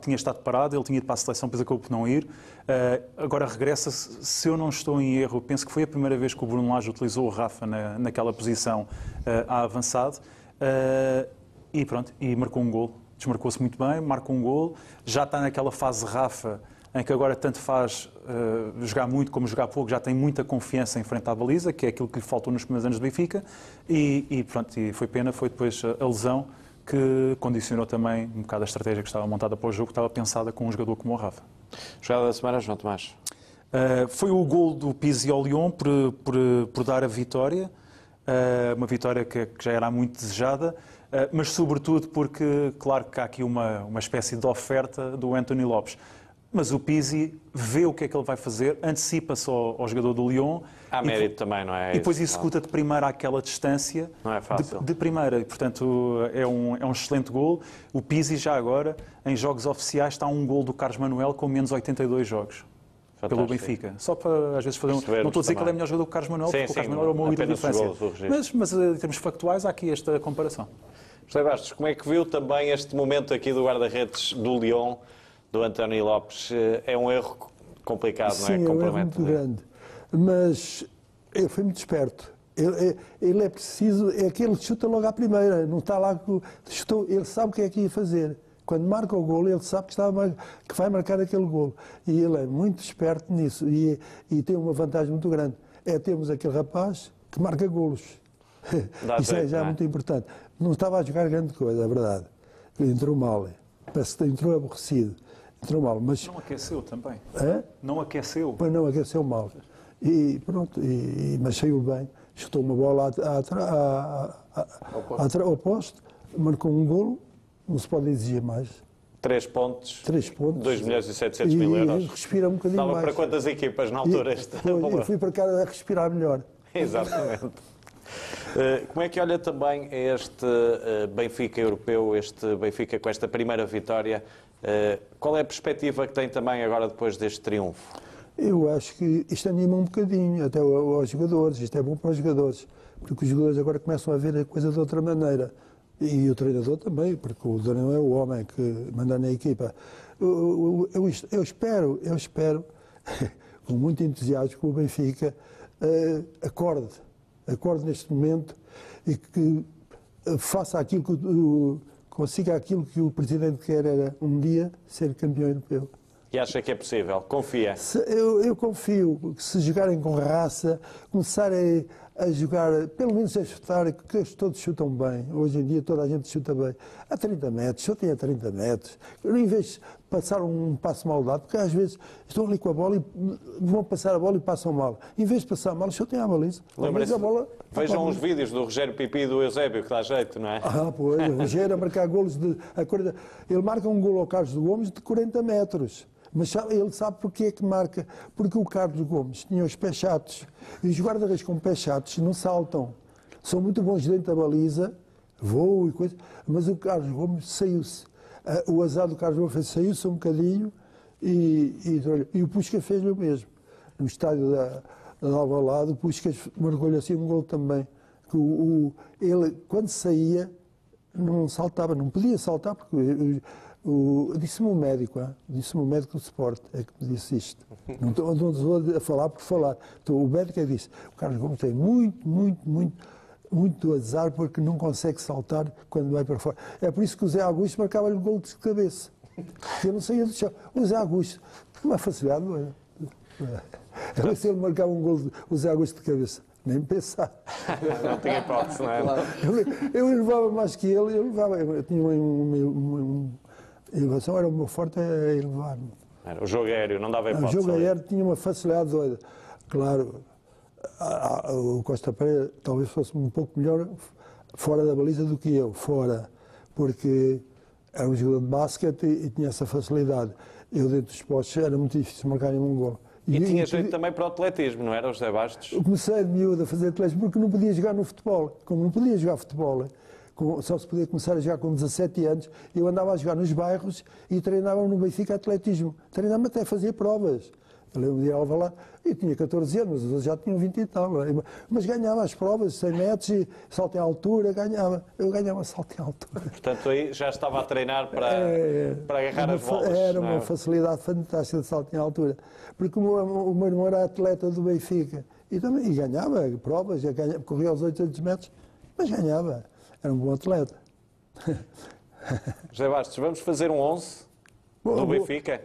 tinha estado parado, ele tinha ido para a seleção, depois acabou por não ir. Eh, agora regressa, se eu não estou em erro, penso que foi a primeira vez que o Bruno Lage utilizou o Rafa na, naquela posição eh, a avançado. Eh, e pronto, e marcou um gol. Desmarcou-se muito bem, marcou um gol. Já está naquela fase Rafa, em que agora tanto faz eh, jogar muito como jogar pouco, já tem muita confiança em frente à baliza, que é aquilo que lhe faltou nos primeiros anos do Benfica. E, e pronto, e foi pena, foi depois a- lesão que condicionou também um bocado a estratégia que estava montada para o jogo, que estava pensada com um jogador como o Rafa. Jogada da semana, João Tomás. Uh, foi o gol do Pizzi ao Lyon por, por, por dar a vitória, uh, uma vitória que, que, já era muito desejada, uh, mas sobretudo porque, claro que há aqui uma, uma espécie de oferta do Anthony Lopes. Mas o Pizzi vê o que é que ele vai fazer, antecipa-se ao, ao, jogador do Lyon. Há mérito também, não é? E depois executa de primeira aquela distância. Não é fácil. De, de, primeira. E, portanto, é um, é um excelente gol. O Pizzi, já agora, em jogos oficiais, está um gol do Carlos Manuel com menos 82 jogos. Fantástico. Pelo Benfica. Só para, às vezes, fazer um. Não estou a dizer também. que ele é melhor jogador que o Carlos Manuel, sim, porque sim, o Carlos Manuel é o meu ídolo de infância. Mas, mas, em termos factuais, há aqui esta comparação. José Bastos, como é que viu também este momento aqui do guarda-redes do Lyon, do António Lopes? É um erro complicado, Sim, não é? Sim, é um erro muito grande. Mas ele foi muito esperto. Ele, é, ele é preciso, é que ele chuta logo à primeira, não está lá, chutou, ele sabe o que é que ia fazer. Quando marca o golo, ele sabe que, está que vai marcar aquele golo. E ele é muito esperto nisso e, e tem uma vantagem muito grande. É termos aquele rapaz que marca golos. (laughs) Isso é já é muito importante. Não estava a jogar grande coisa, é verdade. Ele entrou mal. Entrou aborrecido. Mas... Não aqueceu também. Hã? Não aqueceu. Pois não, aqueceu mal. E pronto, e, mas saiu bem. Chutou uma bola ao poste, marcou um golo, não se pode exigir mais. 3 pontos, 3 pontos, 2 milhões e 700 mil euros. Respira um bocadinho Dava mais. para quantas equipas na altura? E, esta foi, eu fui para cá a respirar melhor. (laughs) Exatamente. Uh, como é que olha também este uh, Benfica europeu, este Benfica com esta primeira vitória? Uh, qual é a perspectiva que tem também agora depois deste triunfo? Eu acho que isto anima um bocadinho, até aos jogadores, isto é bom para os jogadores, porque os jogadores agora começam a ver a coisa de outra maneira. E o treinador também, porque o treinador é o homem que manda na equipa. Eu, eu, eu espero, eu espero, (laughs) com muito entusiasmo, que o Benfica uh, acorde, acorde neste momento e que uh, faça aquilo que uh, consiga aquilo que o presidente quer era um dia ser campeão europeu. E acha que é possível? Confia? Se, eu, eu, confio que se jogarem com raça, começarem a jogar, pelo menos a chutar, que todos chutam bem. Hoje em dia toda a gente chuta bem. A 30 metros, chutem a 30 metros. Em vez de passar um passo mal dado, porque às vezes estão ali com a bola e vão passar a bola e passam mal. Em vez de passar mal, chutem à baliza. a bola. Vejam os vídeos do Rogério Pipi e do Eusébio, que dá jeito, não é? Ah, pois. O Rogério a marcar golos de. A, ele marca um golo ao Carlos do Gomes de 40 metros. Mas ele sabe porque é que marca. Porque o Carlos Gomes tinha os pés chatos. E os guarda-redes com pés chatos não saltam. São muito bons dentro da baliza, voam e coisa. Mas o Carlos Gomes saiu-se. O azar do Carlos Gomes saiu-se um bocadinho e, e, e o Pusca fez-lhe o mesmo. No estádio da, da Nova Lado, o Pusca marcou-lhe assim um gol também. Que o, o, ele, quando saía, não saltava, não podia saltar, porque Disse-me um médico, disse-me um médico do Sport, é que me disse isto. (laughs) Não estou, não estou a falar por falar. Então, o médico é disse: o Carlos Gomes tem muito, muito, muito, muito azar porque não consegue saltar quando vai para fora. É por isso que o Zé Augusto marcava-lhe o gol de cabeça. (laughs) Eu não saía do chão. O Zé Augusto, uma facilidade, não é? (laughs) Se ele marcava um gol, o Zé Augusto de cabeça. Nem pensar. não tinha hipótese, não é? Eu, eu levava mais que ele, eu levava, eu tinha um, um, um a elevação era o meu forte é elevar-me. O jogo aéreo, não dava hipótese. O jogo aéreo tinha uma facilidade doida. Claro, a, a, o Costa Pereira talvez fosse um pouco melhor fora da baliza do que eu, fora, porque era um jogador de basquete e, e tinha essa facilidade. Eu, dentro dos postos, era muito difícil marcar um gol. E, e tinha jeito também para o atletismo, não era, José Bastos? Eu comecei de miúdo a fazer atletismo porque não podia jogar no futebol. Como não podia jogar futebol, só se podia começar a jogar com 17 anos, eu andava a jogar nos bairros e treinava no Benfica atletismo. Treinava até fazer provas. Eu lembro de lá e tinha 14 anos, os outros já tinham 20 e tal. É? Mas ganhava as provas, 100 metros, e salto em altura, ganhava. Eu ganhava salto em altura. Portanto, aí já estava a treinar para, é, para agarrar uma, as bolas. Era é? uma facilidade fantástica de salto em altura. Porque o meu, o meu irmão era atleta do Benfica e, também, e ganhava provas, ganhava, corria aos 800 metros, mas ganhava era um bom atleta. (laughs) José Bastos, vamos fazer um 11 do Benfica?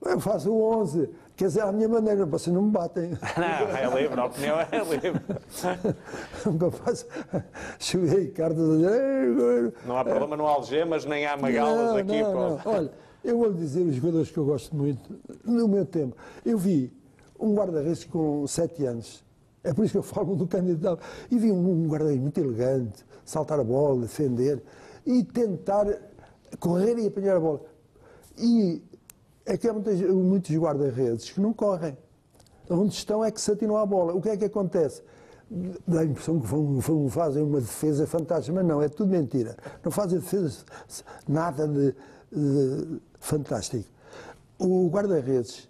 Eu faço o 11, quer dizer, à minha maneira, vocês não me batem. (laughs) Não, é livre, a opinião é (laughs) livre. Nunca faço. Cheguei cartas a dizer. Não há problema, não há algemas, nem há magalas aqui. Não, não. Olha, eu vou lhe dizer os jogadores que eu gosto muito, no meu tempo. Eu vi um guarda-redes com 7 anos. É por isso que eu falo do candidato. E vi um, um guarda-redes muito elegante, saltar a bola, defender e tentar correr e apanhar a bola. E é que há muitos, muitos guarda-redes que não correm. Onde estão é que se atinam à bola. O que é que acontece? Dá a impressão que vão, vão, fazem uma defesa fantástica, mas não, é tudo mentira. Não fazem defesa nada de, de fantástico. O guarda-redes,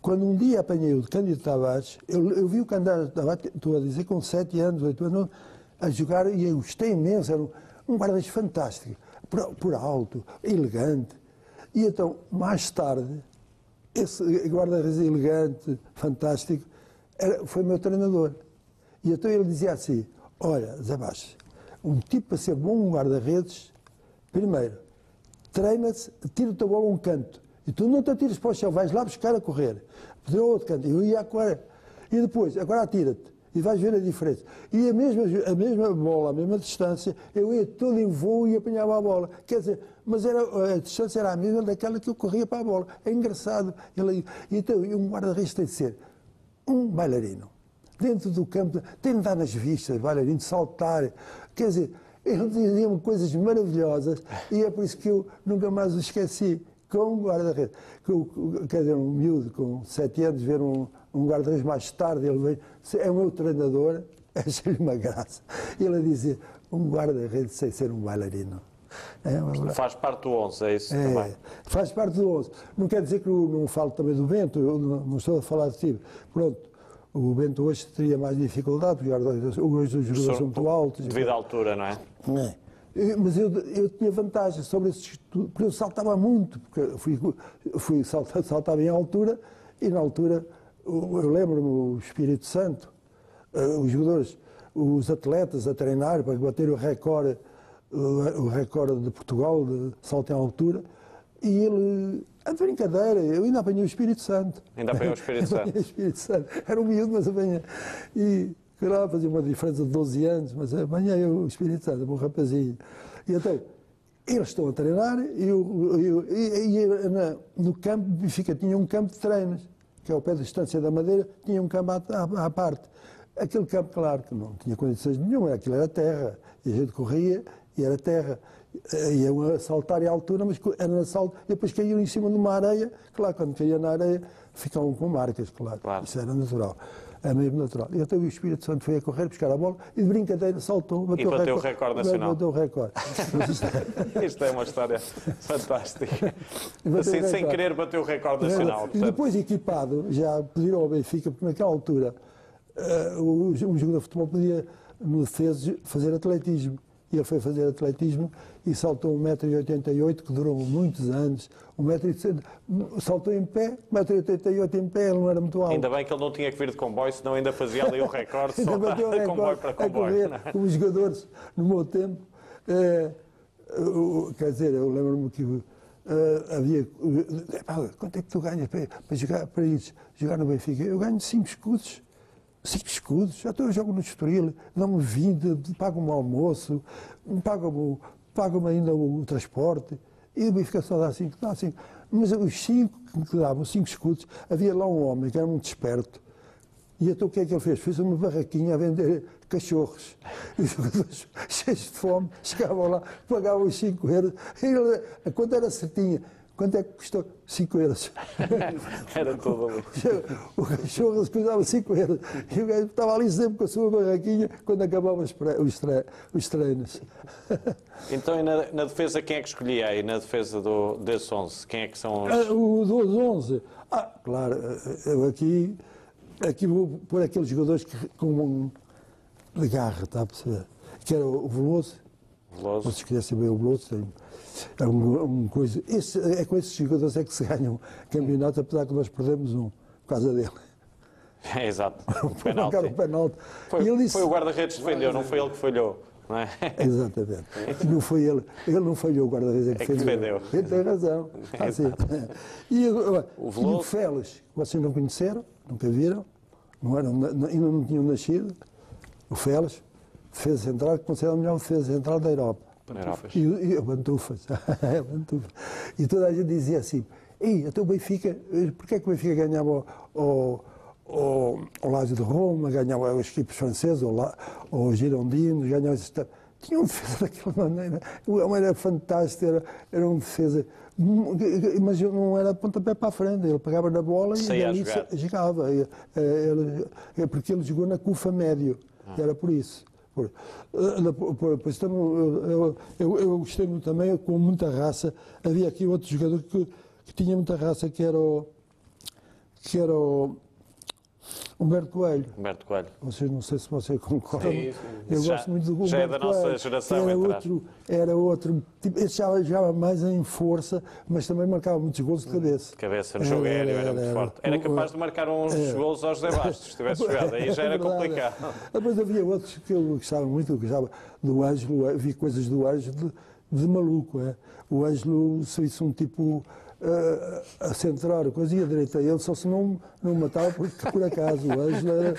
quando um dia apanhei o Cândido Tavares, eu, eu vi o Cândido Tavares, estou a dizer, com 7 anos, 8 anos, a jogar e eu gostei imenso, era um, guarda-redes fantástico, por, por alto, elegante. E então, mais tarde, esse guarda-redes elegante, fantástico, era, foi meu treinador. E então ele dizia assim: Olha, Baixo, um tipo para ser bom guarda-redes, primeiro, treina-se, tira-te a bola um canto. E tu não te atiras para o chão, vais lá buscar a correr. Para outro canto. Eu ia a correr. E depois, agora atira-te. E vais ver a diferença. E a mesma, a mesma bola, a mesma distância, eu ia todo em voo e apanhava a bola. Quer dizer, mas era, a distância era a mesma daquela que eu corria para a bola. É engraçado. Ele, então, um guarda-redes tem de ser um bailarino. Dentro do campo, tem de dar nas vistas, bailarino, saltar. Quer dizer, eles diziam coisas maravilhosas e é por isso que eu nunca mais o esqueci. Com um guarda-redes. Quer dizer, um miúdo com sete anos, ver um, um guarda-redes mais tarde, ele veio, é o meu treinador, (laughs) achei-lhe uma graça. Ele a dizer, um guarda-redes sem ser um bailarino. É, faz parte do 11, é isso é, também? Faz parte do 11. Não quer dizer que eu não falo também do Bento, eu não, estou a falar de ti. Pronto, o Bento hoje teria mais dificuldade, porque hoje os jogadores são muito altos. Devido à altura, não é? É. Mas eu, eu tinha vantagem sobre esses porque eu saltava muito, porque fui, fui saltar, saltava em altura e na altura eu lembro-me o Espírito Santo, eh, os jogadores, os atletas a treinar para bater o recorde, o recorde de Portugal de salto em altura, e ele, a brincadeira, eu ainda apanhei o Espírito Santo. Ainda (laughs) apanhei o Espírito Santo. o Espírito Santo. Era um miúdo, mas apanhei. E fui lá, fazia uma diferença de 12 anos, mas apanhei o Espírito Santo, um rapazinho. E até eles estão a treinar e, eu, eu, e, e na, no campo, Benfica tinha um campo de treinos que é ao pé da Estância da Madeira, tinha um campo à, à, à, parte. Aquele campo, claro, que não tinha condições nenhuma, aquilo era terra, e a gente corria e era terra. Iam a saltar à altura, mas era na salto, e depois caíam em cima de uma areia, claro, quando caía na areia, ficavam com marcas, claro. claro. Isso era natural. É mesmo natural. E então o Espírito Santo foi a correr, buscar a bola e de brincadeira saltou, bateu, e bateu o recorde nacional. Bateu o recorde. (laughs) Isto é uma história fantástica. Assim, sem querer bateu o recorde nacional. E depois equipado, já pediram ao Benfica, porque naquela altura uh, um jogador de futebol podia, no defesa, fazer atletismo. E ele foi fazer atletismo e saltou 1,88m, que durou muitos anos. 1,80m, saltou em pé, 1,88m em pé, ele não era muito alto. Ainda bem que ele não tinha que vir de comboio, senão ainda fazia ali (laughs) o recorde de saltar de comboio para comboio. Correr, como os jogadores, no meu tempo, é, quer dizer, eu lembro-me que uh, havia. Uh, quanto é que tu ganhas para, para jogar para isso, jogar no Benfica? Eu ganho 5 escudos cinco escudos, já estou, eu jogo no Estoril, dão-me 20, pagam-me o almoço, pagam-me pagam ainda o, transporte, e o Benfica só dá cinco, dá cinco. Mas os cinco que davam, cinco escudos, havia lá um homem que era muito esperto, e então o que é que ele fez? Fez uma barraquinha a vender cachorros. E os jogadores (laughs) cheios de fome chegavam lá, pagavam os 5 euros. Ele, a conta era certinha. Quanto é que custou? 5 euros. (laughs) Era todo. O (laughs) cachorro custava 5 euros. E o gajo estava ali sempre com a sua barraquinha quando acabavam os, treinos. (laughs) Então, e na, na, defesa, quem é que escolhia aí? Na defesa do, desse 11? Quem é que são os. Ah, o dos 11? Ah, claro, eu aqui, aqui vou pôr aqueles jogadores que, com um, de garra, está a perceber? Que era o Veloso. Veloso. Vocês conhecem bem o Veloso, tem é um, um coisa, esse, é com esses jogadores é que se ganham campeonatos, apesar que nós perdemos um por causa dele. (laughs) É, exato. (laughs) O penalti. o penalti. Foi, disse, foi o guarda-redes que defendeu, não foi ele que falhou. Não é? (laughs) Exatamente. Não foi ele. Ele não falhou, o guarda-redes é que, é que defendeu. Ele tem razão. Assim. E, o, e o Félix, vocês não conheceram, nunca viram, não eram, ainda não tinham nascido. O Félix, defesa central, que considera o melhor defesa central da Europa. Pantufas. E, e, pantufas. (laughs) E toda a gente dizia assim, Ei, até o Benfica, porquê é que o Benfica ganhava o, o, o Lazio de Roma, ganhava as equipes francesas, o, Girondino, ganhava tinha um defesa (laughs) daquela maneira. Homem era fantástico, era, era um defesa. Mas não era pontapé para a frente, ele pegava na bola e ali jogava. Ele, porque ele jogou na CUFA médio, ah. era por isso. Por, eu, eu, eu, gostei muito também, com muita raça. Havia aqui outro jogador que, que tinha muita raça, que era o, que era o Humberto Coelho. Humberto Coelho. Vocês não sei se vocês concordam. Sim, eu já, gosto muito do Humberto Já é da nossa Coelho. geração, era outro, era outro. Tipo, esse já jogava mais em força, mas também marcava muitos gols de cabeça. Cabeça no jogo aéreo, era, era, muito forte. Era capaz de marcar uns era. gols aos José Bastos, se tivesse jogado. Aí já era (laughs) complicado. Depois havia outros que eu gostava muito, eu gostava do Ângelo, havia coisas do Ângelo de, de maluco. É? O Ângelo, se isso um tipo a, a centrar, coisa e a direita ele, só se não, não matava porque por acaso o Ângelo era.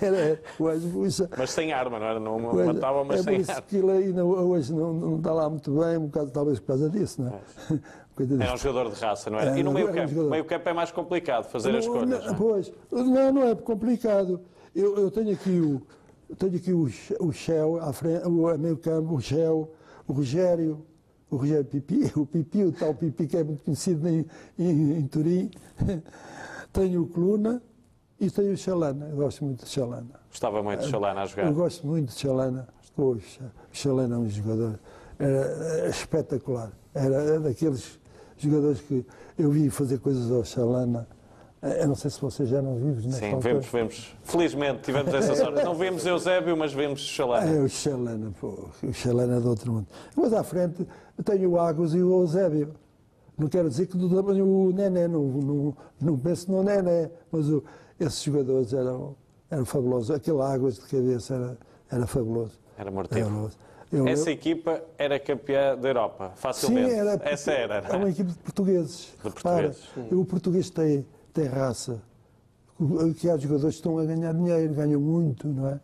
(laughs) era o isso, mas sem arma, não era? Não matava, mas é sem arma. ele ainda hoje não, não está lá muito bem, um bocado talvez por causa disso, não é? (laughs) Era um jogador de raça, não era? É, e no meio campo? Um meio campo é mais complicado fazer não, as coisas. Não, não, pois, não, não é complicado. Eu, eu tenho aqui o. Tenho aqui o, o Shell, à frente, o meio campo, o Shell, o Rogério, o Rogério Pipi, (laughs) o Pipi, o tal Pipi que é muito conhecido em, em, em Turim. (laughs) tenho o Coluna e tenho o Chalana. Eu gosto muito de Chalana. Gostava muito de Chalana a jogar? Eu gosto muito de Chalana. Poxa, o Chalana é um jogador era, era espetacular. Era daqueles jogadores que eu vi fazer coisas ao Chalana eu não sei se vocês já não vivem nesta Sim, vemos, vemos. Felizmente tivemos essa sorte. Não vemos Eusébio, mas vemos Xalana. É o Xalana, pô. O Xalana do outro mundo. Mas à frente tenho o Águas e o Eusébio. Não quero dizer que do tamanho o Nené, não, não, não penso no Nené, mas o, esses jogadores eram, eram fabulosos. Aquele Águas de cabeça era, era fabuloso. Era mortivo. Eu, Essa eu... equipa era campeã da Europa, facilmente. Sim, era, Essa era. É uma equipe de portugueses. De portugueses. O português tem tem raça, que há jogadores que estão a ganhar dinheiro, ganham muito, não é?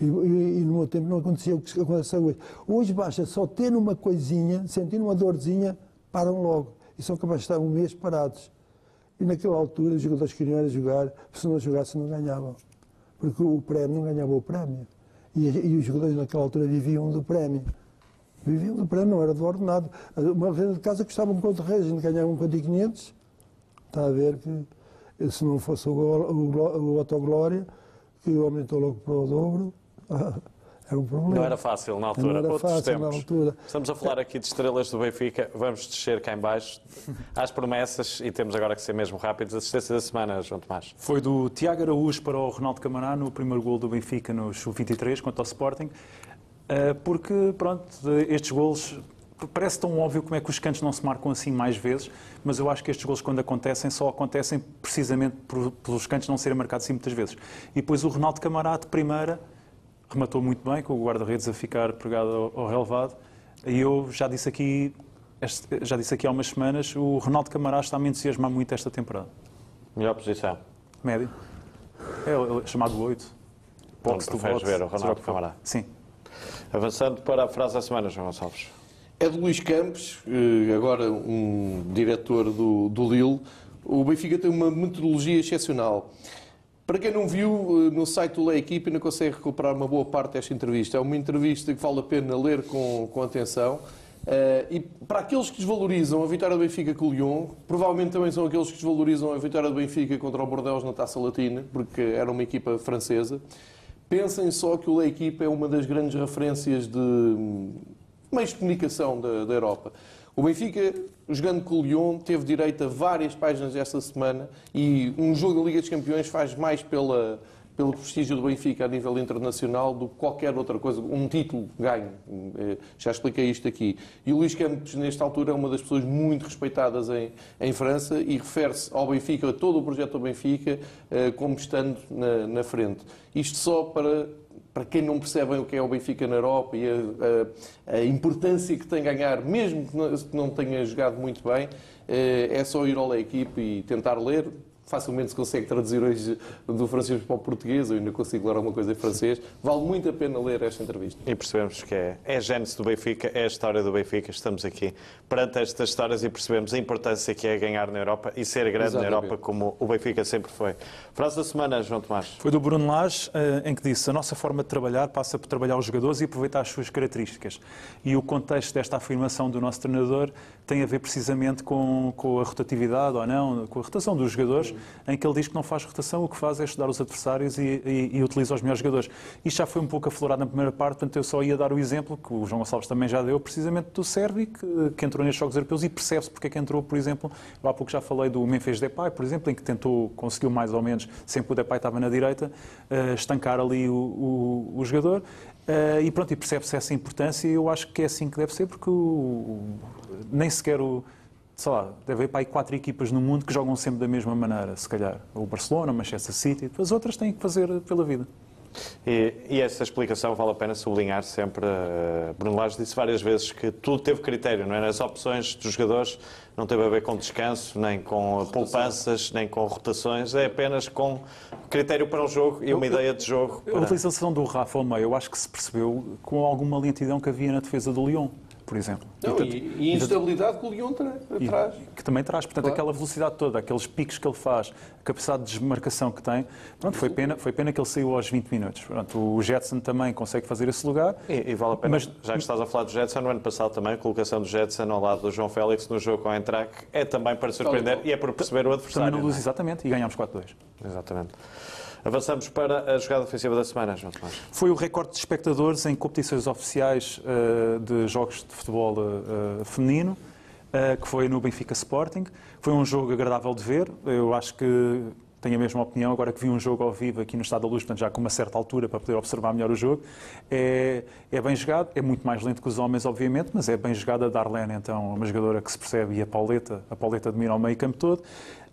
E, e, e no meu tempo não acontecia o que acontece hoje. Hoje basta só ter uma coisinha, sentir uma dorzinha, param logo. E são capazes de estar um mês parados. E naquela altura os jogadores queriam jogar, se não jogassem não ganhavam. Porque o prémio não ganhava o prémio. E, e os jogadores naquela altura viviam do prémio. Viviam do prémio, não era do ordenado. Uma vez de casa custava um conto de a gente ganhava um conto de 500. Está a ver que se não fosse o, o, o Autoglória, que aumentou logo para o dobro, (laughs) era um problema. Não era fácil na altura, não era outros fácil tempos. Na altura. Estamos a falar aqui de estrelas do Benfica, vamos descer cá em baixo às promessas e temos agora que ser mesmo rápidos. Assistência da semana, João Tomás. Foi do Tiago Araújo para o Ronaldo Camará no primeiro gol do Benfica no Sub-23 contra o Sporting, eh, porque, pronto, estes golos parece tão óbvio como é que os cantos não se marcam assim mais vezes, mas eu acho que estes gols, quando acontecem, só acontecem precisamente por, pelos cantos não serem marcados assim muitas vezes. E depois o Ronaldo Camará, de primeira, rematou muito bem, com o guarda-redes a ficar pregado ao, ao relevado. E eu já disse aqui, já disse aqui há umas semanas, o Ronaldo Camará está a me entusiasmar muito esta temporada. Melhor posição? Médio. É, é chamado 8. Box do ver o Ronaldo Camará? Sim. Avançando para a frase da semana, João Gonçalves. É de Luís Campos, eh, agora um diretor do, do Lille. O Benfica tem uma metodologia excepcional. Para quem não viu, eh, no site do Lei Equipe ainda consegue recuperar uma boa parte desta entrevista. É uma entrevista que vale a pena ler com, com atenção. Uh, e para aqueles que desvalorizam a vitória do Benfica com o Lyon, provavelmente também são aqueles que desvalorizam a vitória do Benfica contra o Bordeaux na Taça Latina, porque era uma equipa francesa. Pensem só que o Lei Equipe é uma das grandes referências de meios de comunicação da, da Europa. O Benfica, jogando com o Lyon, teve direito a várias páginas esta semana e um jogo da Liga dos Campeões faz mais pela, pelo prestígio do Benfica a nível internacional do que qualquer outra coisa, um título ganho. Eh, já expliquei isto aqui. E o Luís Campos, nesta altura, é uma das pessoas muito respeitadas em, em França e refere-se ao Benfica, a todo o projeto do Benfica, eh, como estando na, na frente. Isto só para para quem não percebem o que é o Benfica na Europa e a, a, a importância que tem ganhar, mesmo que não, tenha jogado muito bem, eh, é só ir ao equipe e tentar ler. Facilmente se consegue traduzir hoje do francês para o português, eu ainda consigo ler alguma coisa em francês. Vale muito a pena ler esta entrevista. E percebemos que é, é a gênese do Benfica, é a história do Benfica. Estamos aqui perante estas histórias e percebemos a importância que é ganhar na Europa e ser grande Exatamente. na Europa como o Benfica sempre foi. Frase da semana, João Tomás. Foi do Bruno Lage, eh, em que disse a nossa forma de trabalhar passa por trabalhar os jogadores e aproveitar as suas características. E o contexto desta afirmação do nosso treinador tem a ver precisamente com, com a rotatividade ou não, com a rotação dos jogadores, em que ele diz que não faz rotação, o que faz é estudar os adversários e, e, e utiliza os melhores jogadores. Isto já foi um pouco aflorado na primeira parte, portanto eu só ia dar o exemplo, que o João Gonçalves também já deu, precisamente do Sérvi, que, que entrou nestes Jogos Europeus e percebe-se porque é que entrou, por exemplo, há pouco já falei do Memphis Depay, por exemplo, em que tentou, conseguiu mais ou menos, sempre que o Depay estava na direita, eh, estancar ali o, o, o jogador. Eh, e pronto, e percebe-se essa importância e eu acho que é assim que deve ser, porque o- nem sequer o. Sei lá, deve haver para aí quatro equipas no mundo que jogam sempre da mesma maneira, se calhar. O Barcelona, o Manchester City, as outras têm que fazer pela vida. E, e essa explicação vale a pena sublinhar sempre. Uh, Bruno Lage disse várias vezes que tudo teve critério, não é? As opções dos jogadores não teve a ver com descanso, nem com poupanças, nem com rotações, é apenas com critério para um jogo e uma Eu- ideia de jogo. A para- utilização do Rafa ao meio, eu acho que se percebeu com alguma lentidão que havia na defesa do Lyon, por exemplo. Não, portanto, e, e instabilidade que o Lyon tra- E- traz. Que também traz, portanto, Claro. aquela velocidade toda, aqueles picos que ele faz, a capacidade de desmarcação que tem. Pronto, foi pena, foi pena que ele saiu aos 20 minutos. Pronto, o Jetson também consegue fazer esse lugar. E, e vale a pena, Mas- já que estás a falar do Jetson, no ano passado também, a colocação do Jetson ao lado do João Félix no jogo com a Entrac é também para surpreender e e é por perceber o Também adversário. no não Luz, é? exatamente, e ganhámos 4-2. Exatamente. Avançamos para a jogada ofensiva da semana, João Tomás. Foi o recorde de espectadores em competições oficiais eh, de jogos de futebol eh, feminino, eh, que foi no Benfica Sporting. Foi um jogo agradável de ver. Eu acho que tenho a mesma opinião agora que vi um jogo ao vivo aqui no Estado da Luz, portanto já com uma certa altura para poder observar melhor o jogo. É, é bem jogado, é muito mais lento que os homens, obviamente, mas é bem jogado a Darlene, então, uma jogadora que se percebe, e a Pauleta, a Pauleta domina o meio campo todo.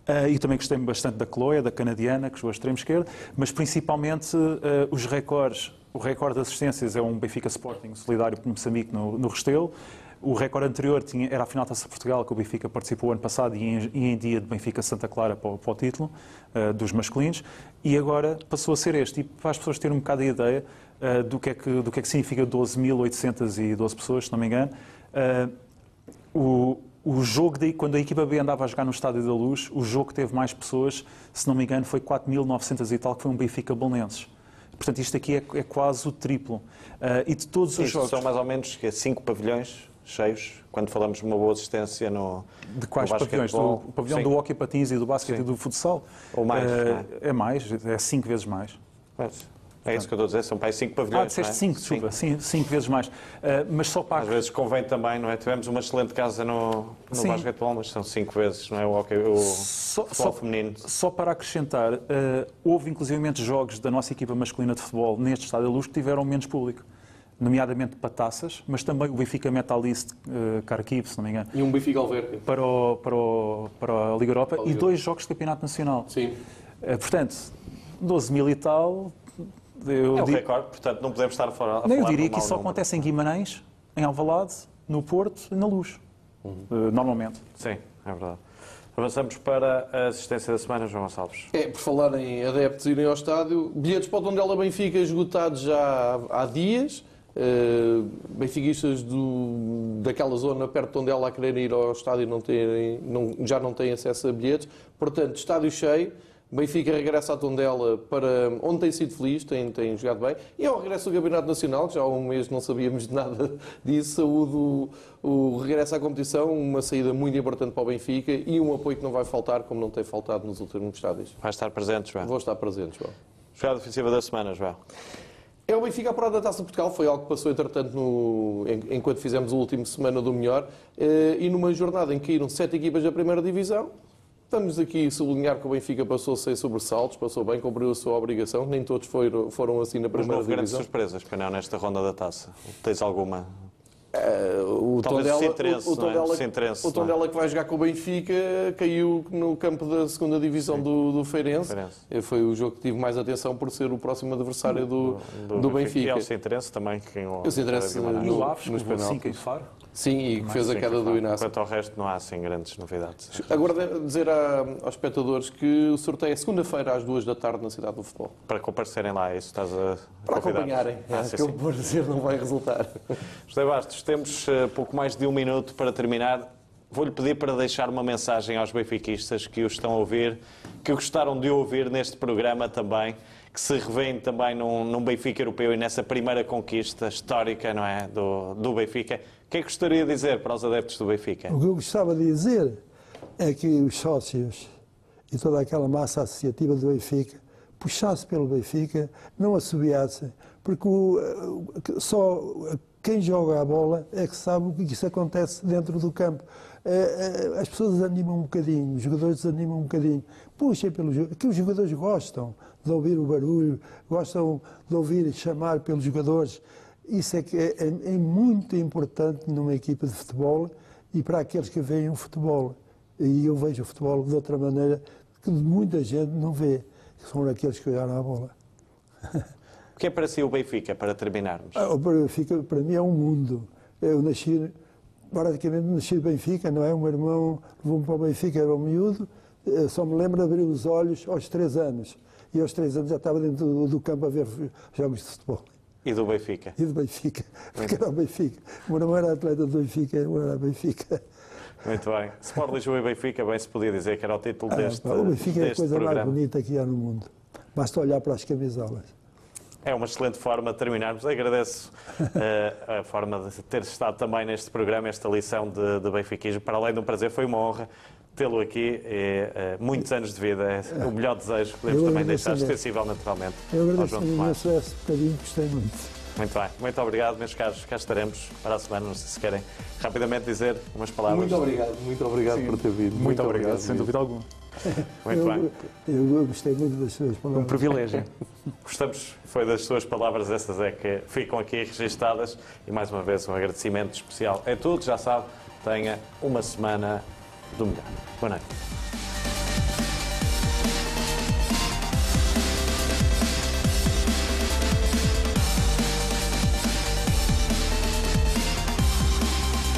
Ah, e também gostei bastante da Chloe, da canadiana, que jogou a extremo esquerdo, mas principalmente ah, os recordes. O recorde de assistências é um Benfica Sporting solidário por Moçambique no, no Restelo. O recorde anterior tinha, era a final da Taça de Portugal, que o Benfica participou ano passado e em, e em dia de Benfica Santa Clara para, o- para o título ah, dos masculinos. E agora passou a ser este. E para as pessoas terem um bocado a ideia ah, do, que é que, do que é que significa 12.812 pessoas, se não me engano. Ah, o, o jogo, daí, quando a equipa B andava a jogar no Estádio da Luz, o jogo que teve mais pessoas, se não me engano, foi 4.900 e tal, que foi um Benfica Bolonenses. Portanto, isto aqui é, é quase o triplo. Ah, e de todos os Isto jogos. são mais ou menos cinco pavilhões cheios, quando falamos de uma boa assistência no De quais no pavilhões? Do, pavilhão Sim. do hockey patins e do basquete Sim. e do futsal? Ou mais, Ah, não é? é mais, é cinco vezes mais. Pois, É isso que eu estou a dizer, são para aí cinco pavilhões. Ah, disseste é? cinco, desculpa, cinco, cinco vezes mais. Ah, mas só para Às vezes convém também, não é? Tivemos uma excelente casa no, no Sim. basquetebol, mas são cinco vezes, não é? O, hockey, o Só- futebol só- feminino. Só para acrescentar, eh, houve inclusivamente jogos da nossa equipa masculina de futebol neste Estádio da Luz que tiveram menos público, nomeadamente para taças, mas também o Benfica Metalist uh, Kharkiv, se não me engano, E um Benfica Alverca. para, o, para, o, para a Liga Europa Para a e Liga. dois jogos de Campeonato Nacional. Sim. Eh, portanto, 12 mil e tal, eu, É um di- recorde, portanto não podemos estar a falar. a não, eu diria que isso só número. acontece em Guimarães, em Alvalade, no Porto e na Luz, Uhum. eh, normalmente. Sim, é verdade. Avançamos para a assistência da semana, João Gonçalves. É, por falar em adeptos irem ao estádio, bilhetes para o Tondela Benfica esgotados já há, há dias. Uh, benfiquistas do, daquela zona perto de Tondela a querer ir ao estádio não terem, não, já não têm acesso a bilhetes. Portanto, estádio cheio. Benfica regressa à Tondela para onde tem sido feliz, tem, tem jogado bem. E ao regresso do Campeonato Nacional, que já há um mês não sabíamos de nada (laughs) disso, saúde o, o regresso à competição, uma saída muito importante para o Benfica e um apoio que não vai faltar, como não tem faltado nos últimos estádios. Vai estar presente, João. Vou estar presente, João. Jogada ofensiva da semana, João. É o Benfica apurado da Taça de Portugal, foi algo que passou, entretanto, no- en- enquanto fizemos a última semana do melhor, eh, e numa jornada em que caíram sete equipas da primeira divisão, vamos aqui sublinhar que o Benfica passou sem sobressaltos, passou bem, cumpriu a sua obrigação, nem todos foram, foram assim na Mas não primeira houve grandes divisão. surpresas, Penel, nesta ronda da taça. Tens alguma? Eh, o Talvez o Tondela, Sintrense, o, o não é? Tondela, O Sintrense, o Tondela que vai jogar com o Benfica caiu no campo da segunda divisão do, do Feirense. Feirense. Eh, Foi o jogo que tive mais atenção por ser o próximo adversário do, do, E Benfica. ao Sinterense também. Que ganhou O Sinterense a Guimarães. E o No- Aves, nos que levou penaltis. 5 em Faro. Sim, e que fez a Sim, queda do. Inácio. Quanto ao resto, não há assim grandes novidades. Agora, dizer a- aos espectadores que o sorteio é segunda-feira às duas da tarde na Cidade do Futebol. Para comparecerem lá, é isso estás a Para convidar? acompanharem. Ah, é, sim, que por dizer não vai resultar. José Bastos, temos eh, pouco mais de um minuto para terminar. Vou-lhe pedir para deixar uma mensagem aos benfiquistas que o estão a ouvir, que gostaram de ouvir neste programa também, que se revêem também num, num Benfica europeu e nessa primeira conquista histórica não é, do, do Benfica. O que é que gostaria de dizer para os adeptos do Benfica? O que eu gostava de dizer é que os sócios e toda aquela massa associativa do Benfica puxasse pelo Benfica, não assobiasse, porque o- o- só quem joga a bola é que sabe o que isso acontece dentro do campo. Eh, eh, As pessoas desanimam um bocadinho, os jogadores desanimam um bocadinho. Puxem pelo jogo, que os jogadores gostam de ouvir o barulho, gostam de ouvir chamar pelos jogadores. Isso é que é, é- é muito importante numa equipa de futebol e para aqueles que veem o futebol. E eu vejo o futebol de outra maneira que muita gente não vê, que são aqueles que olham a bola. O que é para si o Benfica, para terminarmos? Ah, o Benfica, para mim, é um mundo. Eu nasci, praticamente nasci de Benfica, não é? O meu irmão levou-me para o Benfica, era um miúdo, eh, só me lembro de abrir os olhos aos três anos. E aos três anos já estava dentro do, do campo a ver jogos de futebol. E do Benfica? E do Benfica, porque era o Benfica. O meu irmão era atleta do Benfica, eu era Benfica. Muito bem. Sport Lisboa e Benfica, bem se podia dizer que era o título Ah, deste, pá, o Benfica é a coisa mais programa. bonita que há no mundo. Basta olhar para as camisolas. É uma excelente forma de terminarmos. Agradeço eh, a forma de ter estado também neste programa, esta lição de, de benfiquismo. Para além de um prazer, foi uma honra tê-lo aqui. E, eh, muitos anos de vida. É o melhor desejo. Podemos Eu também deixar extensível, naturalmente, Eu ao agradeço João Tomás. imenso esse bocadinho, gostei muito. Muito bem. Muito obrigado, meus caros. Cá estaremos para a semana. Não sei se querem rapidamente dizer umas palavras. Muito obrigado, muito obrigado por ter vindo. Muito, obrigado, sem mesmo. dúvida alguma. Muito bem. eu, eu gostei muito das suas Um palavras. privilégio. Gostamos, foi das suas palavras, essas é que ficam aqui registadas. E mais uma vez, um agradecimento especial a todos. Já sabe, tenha uma semana do melhor. Boa noite.